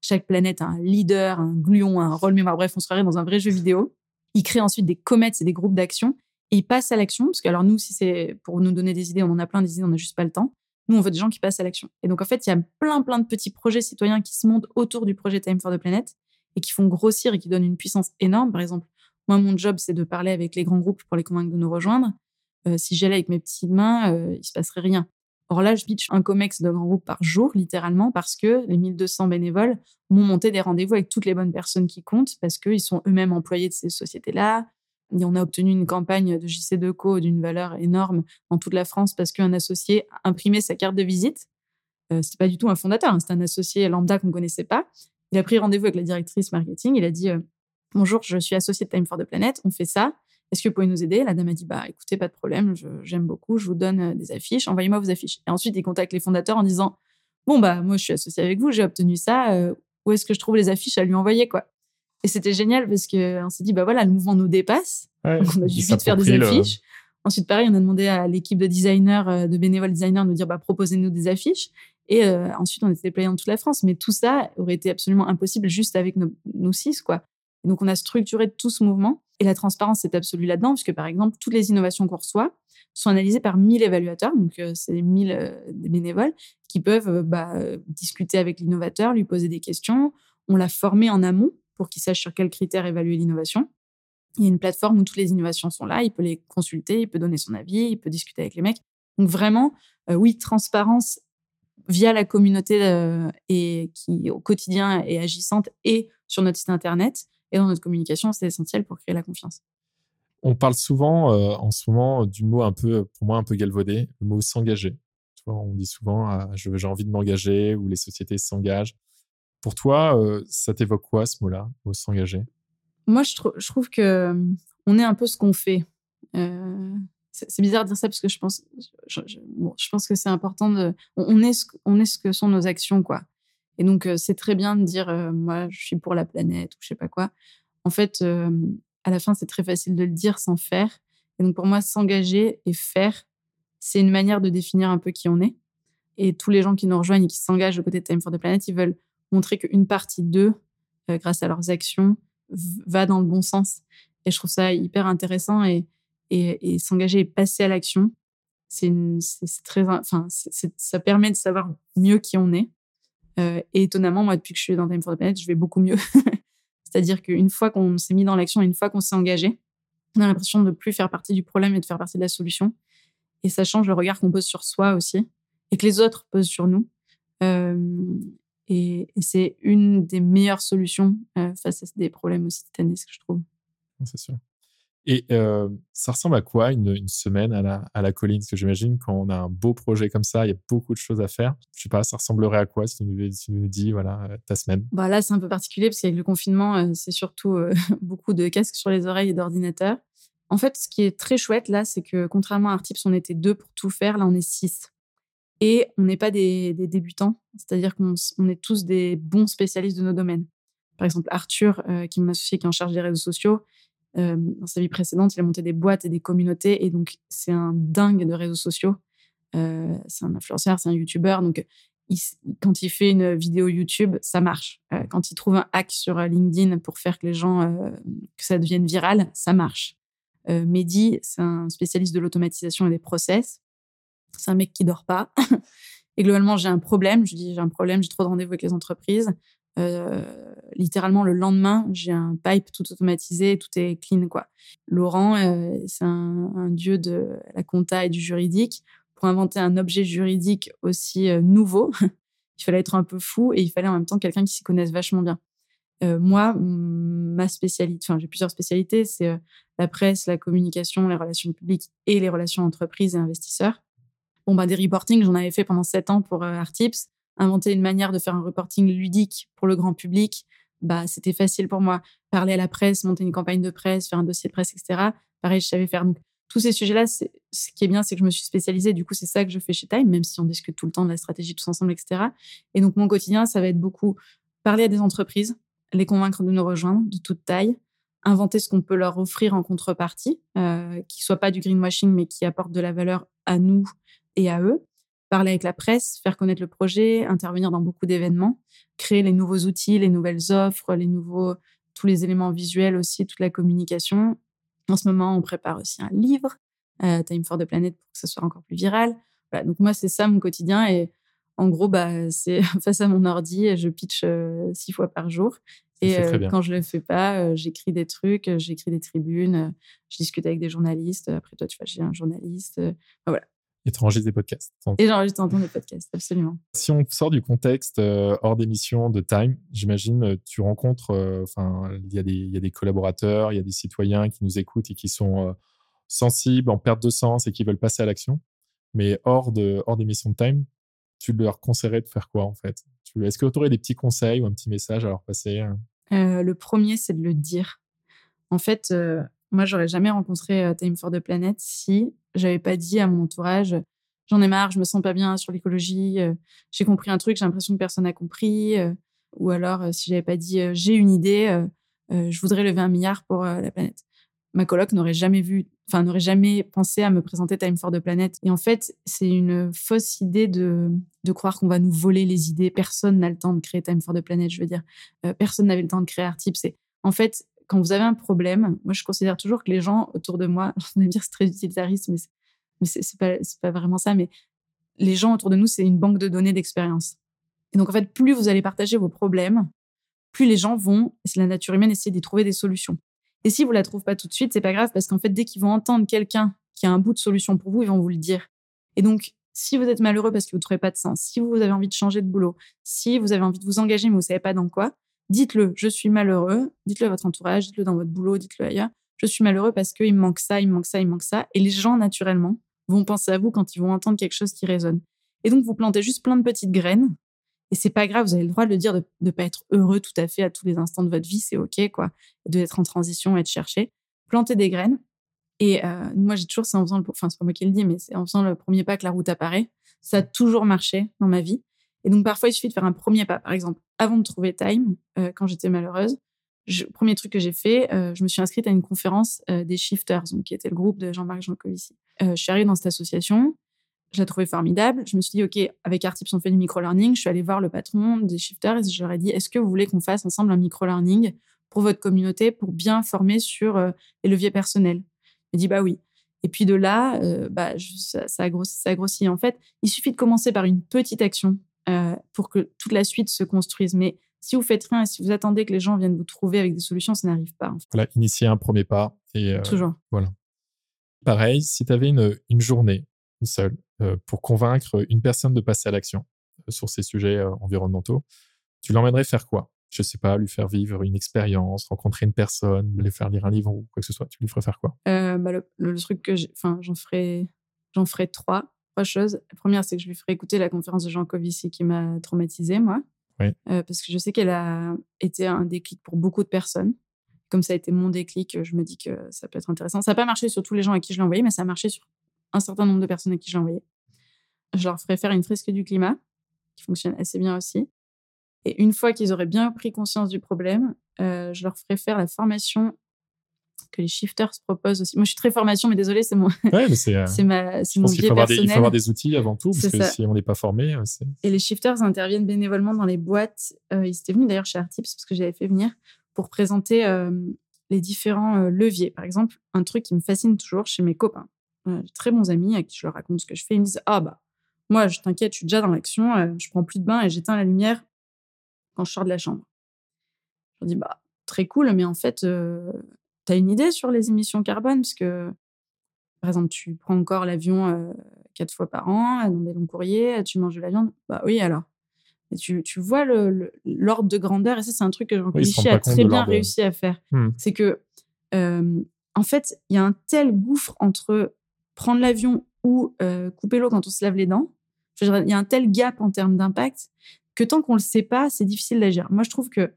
Chaque planète a un leader, un gluon, un rôle mémoire. Bref, on se dans un vrai jeu vidéo. Il crée ensuite des comètes et des groupes d'action et il passe à l'action. Parce que, alors, nous, si c'est pour nous donner des idées, on en a plein des idées, on n'a juste pas le temps. Nous, on veut des gens qui passent à l'action. Et donc, en fait, il y a plein, plein de petits projets citoyens qui se montent autour du projet Time for the Planet et qui font grossir et qui donnent une puissance énorme. Par exemple, moi, mon job, c'est de parler avec les grands groupes pour les convaincre de nous rejoindre. Euh, si j'allais avec mes petites mains, euh, il se passerait rien. Or là, je pitch un COMEX de grands groupes par jour, littéralement, parce que les 1200 bénévoles m'ont monté des rendez-vous avec toutes les bonnes personnes qui comptent, parce qu'ils sont eux-mêmes employés de ces sociétés-là. On a obtenu une campagne de JC2Co d'une valeur énorme dans toute la France parce qu'un associé a imprimé sa carte de visite. Euh, c'était pas du tout un fondateur, hein, c'était un associé lambda qu'on connaissait pas. Il a pris rendez-vous avec la directrice marketing. Il a dit euh, Bonjour, je suis associé de Time for the Planet. On fait ça. Est-ce que vous pouvez nous aider? La dame a dit Bah, écoutez, pas de problème. J'aime beaucoup. Je vous donne euh, des affiches. Envoyez-moi vos affiches. Et ensuite, il contacte les fondateurs en disant Bon, bah, moi, je suis associé avec vous. J'ai obtenu ça. euh, où est-ce que je trouve les affiches à lui envoyer, quoi? Et c'était génial parce qu'on s'est dit Bah, voilà, le mouvement nous dépasse. Ouais, Donc, on a dû vite faire des le- affiches. Ensuite, pareil, on a demandé à l'équipe de designers, de bénévoles designers, de nous dire bah, proposez-nous des affiches. Et euh, ensuite, on était déployés dans toute la France. Mais tout ça aurait été absolument impossible juste avec nos, nous six, quoi. Donc, on a structuré tout ce mouvement. Et la transparence est absolue là-dedans, puisque par exemple, toutes les innovations qu'on reçoit sont analysées par 1000 évaluateurs. Donc, euh, c'est 1000 euh, bénévoles qui peuvent bah, discuter avec l'innovateur, lui poser des questions. On l'a formé en amont pour qu'il sache sur quels critères évaluer l'innovation. Il y a une plateforme où toutes les innovations sont là, il peut les consulter, il peut donner son avis, il peut discuter avec les mecs. Donc vraiment, oui, transparence via la communauté euh, et qui au quotidien est agissante et sur notre site internet et dans notre communication, c'est essentiel pour créer la confiance. On parle souvent euh, en ce moment du mot un peu, pour moi, un peu galvaudé, le mot s'engager. On dit souvent ah, j'ai envie de m'engager ou les sociétés s'engagent. Pour toi, ça t'évoque quoi ce mot-là, mot s'engager? Moi, je, je, trouve que on est un peu ce qu'on fait c'est bizarre de dire ça parce que je pense, je, je, pense que c'est important de, on est, ce, on est ce que sont nos actions, quoi. Et donc, euh, c'est très bien de dire, euh, moi, je suis pour la planète ou je sais pas quoi. En fait, euh, à la fin, c'est très facile de le dire sans faire. Et donc, pour moi, s'engager et faire, c'est une manière de définir un peu qui on est. Et tous les gens qui nous rejoignent et qui s'engagent aux côtés de Time for the Planet, ils veulent montrer qu'une partie d'eux, grâce à leurs actions, va dans le bon sens. Et je trouve ça hyper intéressant. Et, et, s'engager et passer à l'action, c'est très, enfin, ça permet de savoir mieux qui on est. Euh, et étonnamment, moi, depuis que je suis dans Time for the Planet, je vais beaucoup mieux. C'est-à-dire qu'une fois qu'on s'est mis dans l'action, une fois qu'on s'est engagé, on a l'impression de ne plus faire partie du problème et de faire partie de la solution. Et ça change le regard qu'on pose sur soi aussi et que les autres posent sur nous. Euh, et, c'est une des meilleures solutions euh, face à des problèmes aussi titanesques, je trouve. C'est sûr. Et euh, ça ressemble à quoi une, semaine à la, colline? Parce que j'imagine quand on a un beau projet comme ça, il y a beaucoup de choses à faire. Je sais pas, ça ressemblerait à quoi si tu nous, nous dis voilà euh, ta semaine? Bah Là, c'est un peu particulier parce qu'avec le confinement, euh, c'est surtout beaucoup de casques sur les oreilles et d'ordinateurs. En fait, ce qui est très chouette là, c'est que contrairement à Artips, on était deux pour tout faire. Là, on est six. Et on n'est pas des, débutants, c'est-à-dire qu'on on est tous des bons spécialistes de nos domaines. Par exemple, Arthur, qui est mon associé qui est en charge des réseaux sociaux, euh, dans sa vie précédente, il a monté des boîtes et des communautés. Et donc, c'est un dingue de réseaux sociaux. Euh, c'est un influenceur, c'est un YouTuber. Donc, quand il fait une vidéo YouTube, ça marche. Euh, quand il trouve un hack sur LinkedIn pour faire que les gens, que ça devienne viral, ça marche. Mehdi, c'est un spécialiste de l'automatisation et des process. C'est un mec qui dort pas. et globalement, j'ai un problème. Je dis, j'ai un problème, j'ai trop de rendez-vous avec les entreprises. Littéralement le lendemain, j'ai un pipe tout automatisé, tout est clean quoi. Laurent, euh, c'est un, dieu de la compta et du juridique. Pour inventer un objet juridique aussi euh, nouveau, il fallait être un peu fou et il fallait en même temps quelqu'un qui s'y connaisse vachement bien. moi, ma spécialité, enfin j'ai plusieurs spécialités, c'est la presse, la communication, les relations publiques et les relations entreprises et investisseurs. Bon, bah, des reporting, j'en avais fait pendant sept ans pour Artips inventer une manière de faire un reporting ludique pour le grand public, bah, c'était facile pour moi. Parler à la presse, monter une campagne de presse, faire un dossier de presse, etc. Pareil, je savais faire. Donc, tous ces sujets-là, ce qui est bien, c'est que je me suis spécialisée. Du coup, c'est ça que je fais chez Time, même si on discute tout le temps de la stratégie tous ensemble, etc. Et donc, mon quotidien, ça va être beaucoup parler à des entreprises, les convaincre de nous rejoindre, de toute taille, inventer ce qu'on peut leur offrir en contrepartie, euh, qui soit pas du greenwashing, mais qui apporte de la valeur à nous et à eux parler avec la presse, faire connaître le projet, intervenir dans beaucoup d'événements, créer les nouveaux outils, les nouvelles offres, les nouveaux, tous les éléments visuels aussi, toute la communication. En ce moment, on prépare aussi un livre, euh, Time for the Planet, pour que ce soit encore plus viral. Voilà, donc moi, c'est ça mon quotidien et en gros, bah, c'est face à mon ordi, et je pitch euh, six fois par jour. Et euh, quand je le fais pas, euh, j'écris des trucs, j'écris des tribunes, je discute avec des journalistes. Après, toi, tu vois, j'ai un journaliste. voilà. Et tu enregistres des podcasts. Et j'enregistre des podcasts, absolument. Si on sort du contexte euh, hors d'émission de Time, j'imagine euh, tu rencontres, euh, enfin, il y, a des, y a des collaborateurs, il y a des citoyens qui nous écoutent et qui sont sensibles, en perte de sens et qui veulent passer à l'action. Mais hors de hors d'émission de Time, tu leur conseillerais de faire quoi en fait? Est-ce que tu aurais des petits conseils ou un petit message à leur passer Le premier, c'est de le dire. En fait, moi, j'aurais jamais rencontré Time for the Planet si j'avais pas dit à mon entourage j'en ai marre, je me sens pas bien sur l'écologie, j'ai compris un truc, j'ai l'impression que personne n'a compris. ou alors, si j'avais pas dit j'ai une idée, je voudrais lever un milliard pour la planète. Ma coloc n'aurait jamais vu, enfin n'aurait jamais pensé à me présenter Time for the Planet. Et en fait, c'est une fausse idée de, de croire qu'on va nous voler les idées. Personne n'a le temps de créer Time for the Planet. Je veux dire, personne n'avait le temps de créer Artip. C'est en fait quand vous avez un problème, moi je considère toujours que les gens autour de moi, on va dire c'est très utilitariste, mais mais c'est pas vraiment ça, mais les gens autour de nous c'est une banque de données d'expérience. Et donc en fait, plus vous allez partager vos problèmes, plus les gens vont, c'est la nature humaine, essayer d'y trouver des solutions. Et si vous la trouvez pas tout de suite, c'est pas grave parce qu'en fait, dès qu'ils vont entendre quelqu'un qui a un bout de solution pour vous, ils vont vous le dire. Et donc, si vous êtes malheureux parce que vous ne trouvez pas de sens, si vous avez envie de changer de boulot, si vous avez envie de vous engager mais vous savez pas dans quoi, dites-le. Je suis malheureux. Dites-le à votre entourage, dites-le dans votre boulot, dites-le ailleurs. Je suis malheureux parce qu'il me manque ça, il me manque ça, il me manque ça. Et les gens, naturellement, vont penser à vous quand ils vont entendre quelque chose qui résonne. Et donc, vous plantez juste plein de petites graines. Et c'est pas grave, vous avez le droit de le dire, de ne pas être heureux tout à fait à tous les instants de votre vie, c'est OK, quoi. De être en transition et de chercher. Planter des graines. Et euh, moi, j'ai toujours, c'est enfin, c'est pas moi qui le mais c'est en faisant le premier pas que la route apparaît. Ça a toujours marché dans ma vie. Et donc, parfois, il suffit de faire un premier pas. Par exemple, avant de trouver Time, euh, quand j'étais malheureuse, le premier truc que j'ai fait, euh, je me suis inscrite à une conférence des Shifters, donc, qui était le groupe de Jean-Marc Jancovici. je suis arrivée dans cette association, je l'ai trouvé formidable. Je me suis dit, OK, avec Artips, on fait du micro-learning. Je suis allée voir le patron des shifters et je leur ai dit, est-ce que vous voulez qu'on fasse ensemble un micro-learning pour votre communauté, pour bien former sur euh, les leviers personnels? Il dit, bah oui. Et puis de là, euh, bah, ça, a grossi, ça a. En fait, il suffit de commencer par une petite action euh, pour que toute la suite se construise. Mais si vous faites rien et si vous attendez que les gens viennent vous trouver avec des solutions, ça n'arrive pas. Voilà, initier un premier pas. Et, Toujours. Voilà. Pareil, si tu avais une, une journée, une seule, euh, pour convaincre une personne de passer à l'action euh, sur ces sujets euh, environnementaux, tu l'emmènerais faire quoi? Je sais pas, lui faire vivre une expérience, rencontrer une personne, lui faire lire un livre ou quoi que ce soit. Tu lui ferais faire quoi? Bah, le, truc que j'en ferais, j'en ferais trois, trois choses. La première, c'est que je lui ferais écouter la conférence de Jean Covici qui m'a traumatisée, moi. parce que je sais qu'elle a été un déclic pour beaucoup de personnes. Comme ça a été mon déclic, je me dis que ça peut être intéressant. Ça n'a pas marché sur tous les gens à qui je l'ai envoyé, mais ça a marché sur un certain nombre de personnes à qui je l'ai envoyé. Je leur ferai faire une fresque du climat, qui fonctionne assez bien aussi. Et une fois qu'ils auraient bien pris conscience du problème, euh, je leur ferai faire la formation que les shifters proposent aussi. Moi, je suis très formation, mais désolé, c'est mon. Ouais, mais c'est. Euh, c'est ma. C'est mon faut, des, il faut avoir des outils avant tout, parce que si on n'est pas formé, euh, c'est. Et les shifters interviennent bénévolement dans les boîtes. ils étaient venus d'ailleurs chez Artips, parce que j'avais fait venir, pour présenter les différents leviers. Par exemple, un truc qui me fascine toujours chez mes copains. très bons amis à qui je leur raconte ce que je fais. Ils me disent Ah, bah, moi, je t'inquiète, je suis déjà dans l'action, euh, je prends plus de bain et j'éteins la lumière quand je sors de la chambre. Je dis, bah, très cool, mais en fait, euh, tu as une idée sur les émissions carbone? Parce que, par exemple, tu prends encore l'avion euh, quatre fois par an, dans des longs courriers, tu manges de la viande. Bah oui, alors? Et tu, tu vois l'ordre de grandeur, et ça, c'est un truc que Jean oui, a très bien réussi à faire. Mmh. C'est que, en fait, il y a un tel gouffre entre prendre l'avion ou couper l'eau quand on se lave les dents il y a un tel gap en termes d'impact que tant qu'on le sait pas, c'est difficile d'agir. Moi, je trouve que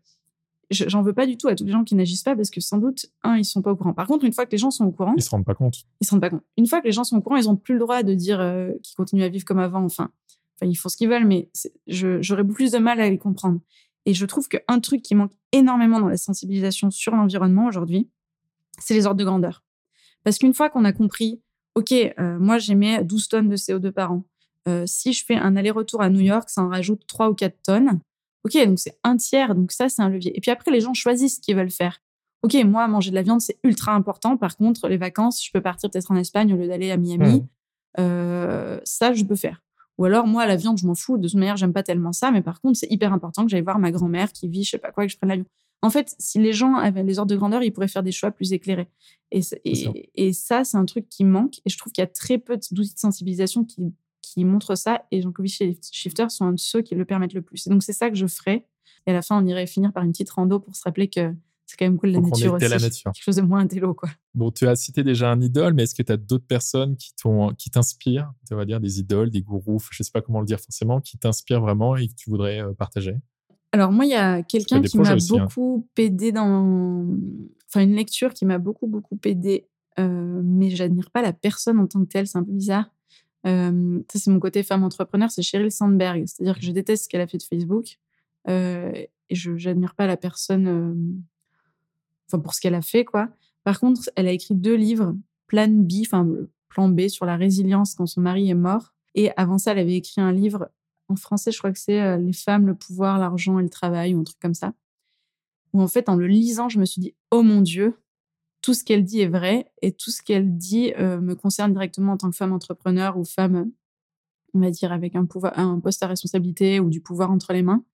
j'en veux pas du tout à tous les gens qui n'agissent pas parce que sans doute, un, ils sont pas au courant. Par contre, une fois que les gens sont au courant, ils se rendent pas compte. Ils se rendent pas compte. Une fois que les gens sont au courant, ils ont plus le droit de dire euh, qu'ils continuent à vivre comme avant. Enfin, enfin, ils font ce qu'ils veulent, mais j'aurais beaucoup plus de mal à les comprendre. Et je trouve qu'un truc qui manque énormément dans la sensibilisation sur l'environnement aujourd'hui, c'est les ordres de grandeur. Parce qu'une fois qu'on a compris, OK, euh, moi j'émets 12 tonnes de CO2 par an, euh, si je fais un aller-retour à New York, ça en rajoute 3 ou 4 tonnes. Ok, donc c'est un tiers, donc ça, c'est un levier. Et puis après, les gens choisissent ce qu'ils veulent faire. Ok, moi, manger de la viande, c'est ultra important. Par contre, les vacances, je peux partir peut-être en Espagne au lieu d'aller à Miami. Mmh. Euh, ça, je peux faire. Ou alors, moi, la viande, je m'en fous. De toute manière, j'aime pas tellement ça. Mais par contre, c'est hyper important que j'aille voir ma grand-mère qui vit, je sais pas quoi, que je prenne l'avion. En fait, si les gens avaient les ordres de grandeur, ils pourraient faire des choix plus éclairés. Et, et ça, c'est un truc qui manque. Et je trouve qu'il y a très peu d'outils de sensibilisation qui qui montre ça. Et Jankovic et les shifters sont un de ceux qui le permettent le plus. Et donc, c'est ça que je ferai. Et à la fin, on irait finir par une petite rando pour se rappeler que c'est quand même cool la nature aussi. La nature. Quelque chose de moins intello, quoi. Bon, tu as cité déjà un idole, mais est-ce que tu as d'autres personnes qui qui t'inspirent, tu vas dire des idoles, des gourous, je sais pas comment le dire forcément, qui t'inspirent vraiment et que tu voudrais euh, partager? Alors moi, il y a quelqu'un qui m'a hein. beaucoup aidé dans, enfin une lecture qui m'a beaucoup beaucoup aidé, euh, mais j'admire pas la personne en tant que telle, c'est un peu bizarre. Euh, ça, c'est mon côté femme entrepreneur, c'est Sheryl Sandberg. C'est-à-dire que je déteste ce qu'elle a fait de Facebook euh, et je n'admire pas la personne euh, pour ce qu'elle a fait. quoi. Par contre, elle a écrit deux livres, Plan B, enfin Plan B sur la résilience quand son mari est mort. Et avant ça, elle avait écrit un livre en français, je crois que c'est Les femmes, le pouvoir, l'argent et le travail ou un truc comme ça. Où en fait, en le lisant, je me suis dit, oh mon Dieu, tout ce qu'elle dit est vrai et tout ce qu'elle dit euh, me concerne directement en tant que femme entrepreneur ou femme, on va dire, avec un, poste à responsabilité ou du pouvoir entre les mains.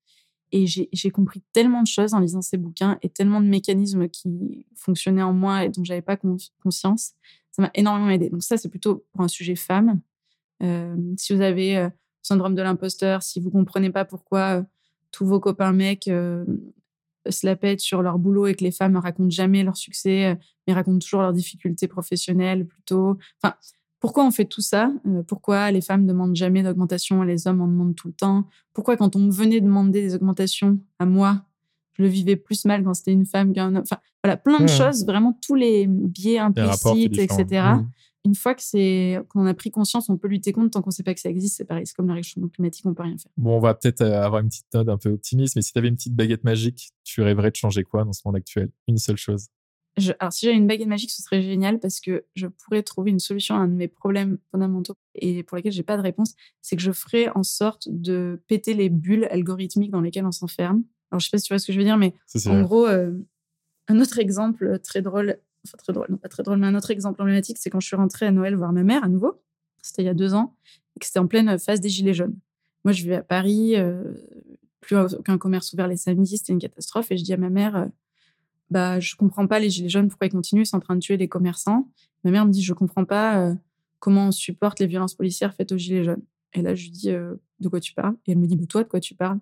Et j'ai compris tellement de choses en lisant ces bouquins et tellement de mécanismes qui fonctionnaient en moi et dont j'avais pas conscience. Ça m'a énormément aidé. Donc ça, c'est plutôt pour un sujet femme. Euh, si vous avez euh, syndrome de l'imposteur, si vous comprenez pas pourquoi euh, tous vos copains mecs se la pètent sur leur boulot et que les femmes ne racontent jamais leur succès, mais racontent toujours leurs difficultés professionnelles plutôt. Enfin, pourquoi on fait tout ça? Euh, Pourquoi les femmes demandent jamais d'augmentation et les hommes en demandent tout le temps? Pourquoi quand on me venait demander des augmentations à moi, je le vivais plus mal quand c'était une femme qu'un homme? Enfin, voilà, plein de choses, vraiment tous les biais implicites, etc. Mmh. Une fois que c'est qu'on a pris conscience, on peut lutter contre. Tant qu'on ne sait pas que ça existe, c'est pareil. C'est comme le réchauffement climatique, on peut rien faire. Bon, on va peut-être euh, avoir une petite note un peu optimiste, mais si tu avais une petite baguette magique, tu rêverais de changer quoi dans ce monde actuel? Une seule chose alors, si j'avais une baguette magique, ce serait génial parce que je pourrais trouver une solution à un de mes problèmes fondamentaux et pour lesquels j'ai pas de réponse. C'est que je ferais en sorte de péter les bulles algorithmiques dans lesquelles on s'enferme. Alors, je sais pas si tu vois ce que je veux dire, mais en gros, euh, un autre exemple très drôle, enfin très drôle, non pas très drôle, mais un autre exemple emblématique, c'est quand je suis rentrée à Noël voir ma mère à nouveau. C'était il y a deux ans et que c'était en pleine phase des Gilets jaunes. Moi, je vais à Paris, euh, plus aucun commerce ouvert les samedis, c'était une catastrophe. Et je dis à ma mère, euh, bah, je comprends pas les gilets jaunes, pourquoi ils continuent, c'est en train de tuer les commerçants. Ma mère me dit, je comprends pas euh, comment on supporte les violences policières faites aux gilets jaunes. Et là, je lui dis, euh, de quoi tu parles? Et elle me dit, mais toi, de quoi tu parles?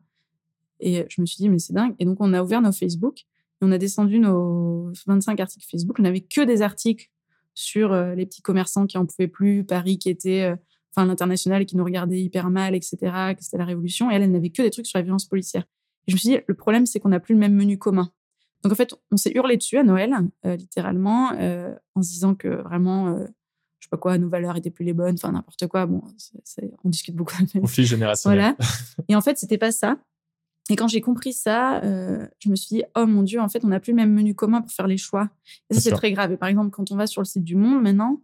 Et je me suis dit, mais c'est dingue. Et donc, on a ouvert nos Facebook on a descendu nos 25 articles Facebook. On n'avait que des articles sur euh, les petits commerçants qui en pouvaient plus, Paris qui était, enfin, l'international qui nous regardait hyper mal, etc., que c'était la révolution. Et elle, elle n'avait que des trucs sur la violence policière. Et je me suis dit, le problème, c'est qu'on n'a plus le même menu commun. Donc en fait, on s'est hurlé dessus à Noël, euh, littéralement, euh, en se disant que vraiment, euh, je sais pas quoi, nos valeurs étaient plus les bonnes, enfin n'importe quoi. Bon, on discute beaucoup. Conflit générationnel. Voilà. Et en fait, c'était pas ça. Et quand j'ai compris ça, je me suis dit, oh mon Dieu, en fait, on n'a plus le même menu commun pour faire les choix. Et ça, c'est très grave. Et par exemple, quand on va sur le site du Monde maintenant,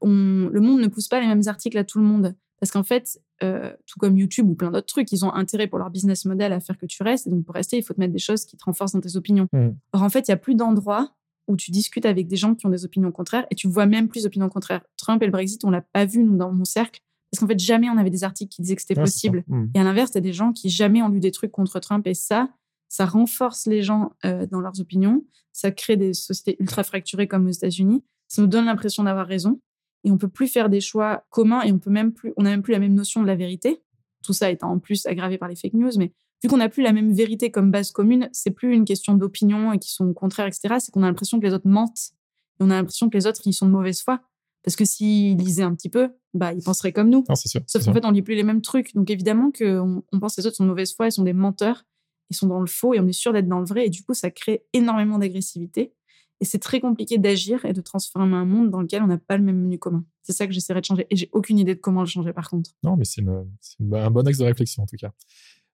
on, le Monde ne pousse pas les mêmes articles à tout le monde. Parce qu'en fait, euh, tout comme YouTube ou plein d'autres trucs, ils ont intérêt pour leur business model à faire que tu restes. Et donc, pour rester, il faut te mettre des choses qui te renforcent dans tes opinions. Mmh. Or, en fait, il y a plus d'endroits où tu discutes avec des gens qui ont des opinions contraires et tu vois même plus d'opinions contraires. Trump et le Brexit, on l'a pas vu, nous, dans mon cercle. Parce qu'en fait, jamais on avait des articles qui disaient que c'était possible. Mmh. Et à l'inverse, il y a des gens qui jamais ont lu des trucs contre Trump. Et ça, ça renforce les gens euh, dans leurs opinions. Ça crée des sociétés ultra fracturées comme aux États-Unis. Ça nous donne l'impression d'avoir raison et on peut plus faire des choix communs et on peut même plus, on n'a même plus la même notion de la vérité. Tout ça étant en plus aggravé par les fake news, mais vu qu'on n'a plus la même vérité comme base commune, c'est plus une question d'opinion et qui sont contraires, etc. C'est qu'on a l'impression que les autres mentent et on a l'impression que les autres ils sont de mauvaise foi. Parce que s'ils lisaient un petit peu, bah ils penseraient comme nous. sûr, Sauf qu'en fait on lit plus les mêmes trucs. Donc évidemment qu'on on pense que les autres sont de mauvaise foi, ils sont des menteurs, ils sont dans le faux et on est sûr d'être dans le vrai. Et du coup ça crée énormément d'agressivité. Et c'est très compliqué d'agir et de transformer un monde dans lequel on n'a pas le même menu commun. C'est ça que j'essaierai de changer. Et j'ai aucune idée de comment le changer par contre. Non, mais c'est un bon axe de réflexion en tout cas.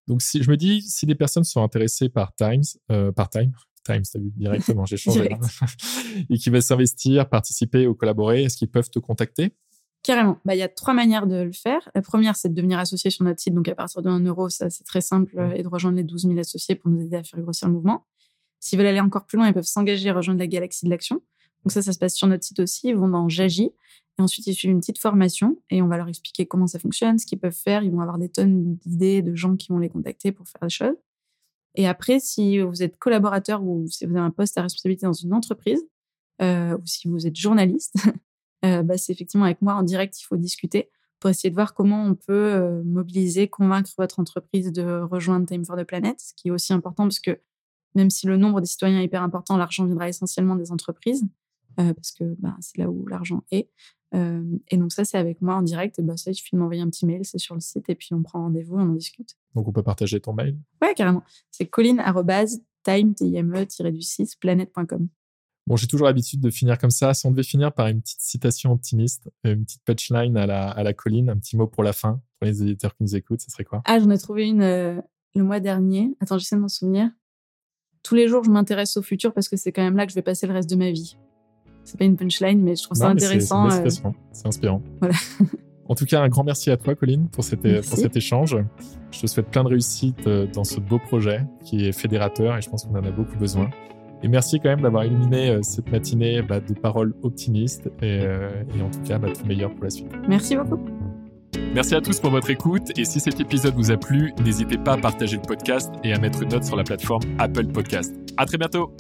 Donc si, je me dis, si des personnes sont intéressées par Times, euh, par Time, Times, t'as vu, directement, j'ai changé. et qui veulent s'investir, participer ou collaborer, est-ce qu'ils peuvent te contacter? Carrément. Bah, il y a trois manières de le faire. La première, c'est de devenir associé sur notre site. Donc, à partir de 1 euro, ça, c'est très simple. Mmh. Et de rejoindre les 12 000 associés pour nous aider à faire grossir le mouvement. S'ils veulent aller encore plus loin, ils peuvent s'engager à rejoindre la galaxie de l'action. Donc ça, ça se passe sur notre site aussi. Ils vont dans Jagi. Et ensuite, ils suivent une petite formation et on va leur expliquer comment ça fonctionne, ce qu'ils peuvent faire. Ils vont avoir des tonnes d'idées de gens qui vont les contacter pour faire des choses. Et après, si vous êtes collaborateur ou si vous avez un poste à responsabilité dans une entreprise, euh, ou si vous êtes journaliste, euh, bah, c'est effectivement avec moi en direct, il faut discuter pour essayer de voir comment on peut euh, mobiliser, convaincre votre entreprise de rejoindre Time for the Planet, ce qui est aussi important parce que même si le nombre de citoyens est hyper important, l'argent viendra essentiellement des entreprises, parce que bah, c'est là où l'argent est. Euh, et donc ça, c'est avec moi en direct. Et bah, ça, il suffit de m'envoyer un petit mail, c'est sur le site, et puis on prend rendez-vous, on en discute. Donc on peut partager ton mail Ouais, carrément. C'est colline-time-du-6 planète.com. Bon, j'ai toujours l'habitude de finir comme ça. Si on devait finir par une petite citation optimiste, une petite punchline à la, à la colline, un petit mot pour la fin, pour les éditeurs qui nous écoutent, ce serait quoi? Ah, j'en ai trouvé une euh, le mois dernier. Attends, j'essaie de m'en souvenir tous les jours, je m'intéresse au futur parce que c'est quand même là que je vais passer le reste de ma vie. C'est pas une punchline, mais je trouve ça intéressant. Euh. C'est inspirant. Voilà. en tout cas, un grand merci à toi, Colline, pour, cet, pour cet échange. Je te souhaite plein de réussite euh, dans ce beau projet qui est fédérateur et je pense qu'on en a beaucoup besoin. Et merci quand même d'avoir illuminé euh, cette matinée bah, de paroles optimistes et, en tout cas, bah, tout meilleur pour la suite. Merci beaucoup. Merci à tous pour votre écoute et si cet épisode vous a plu, n'hésitez pas à partager le podcast et à mettre une note sur la plateforme Apple Podcast. À très bientôt.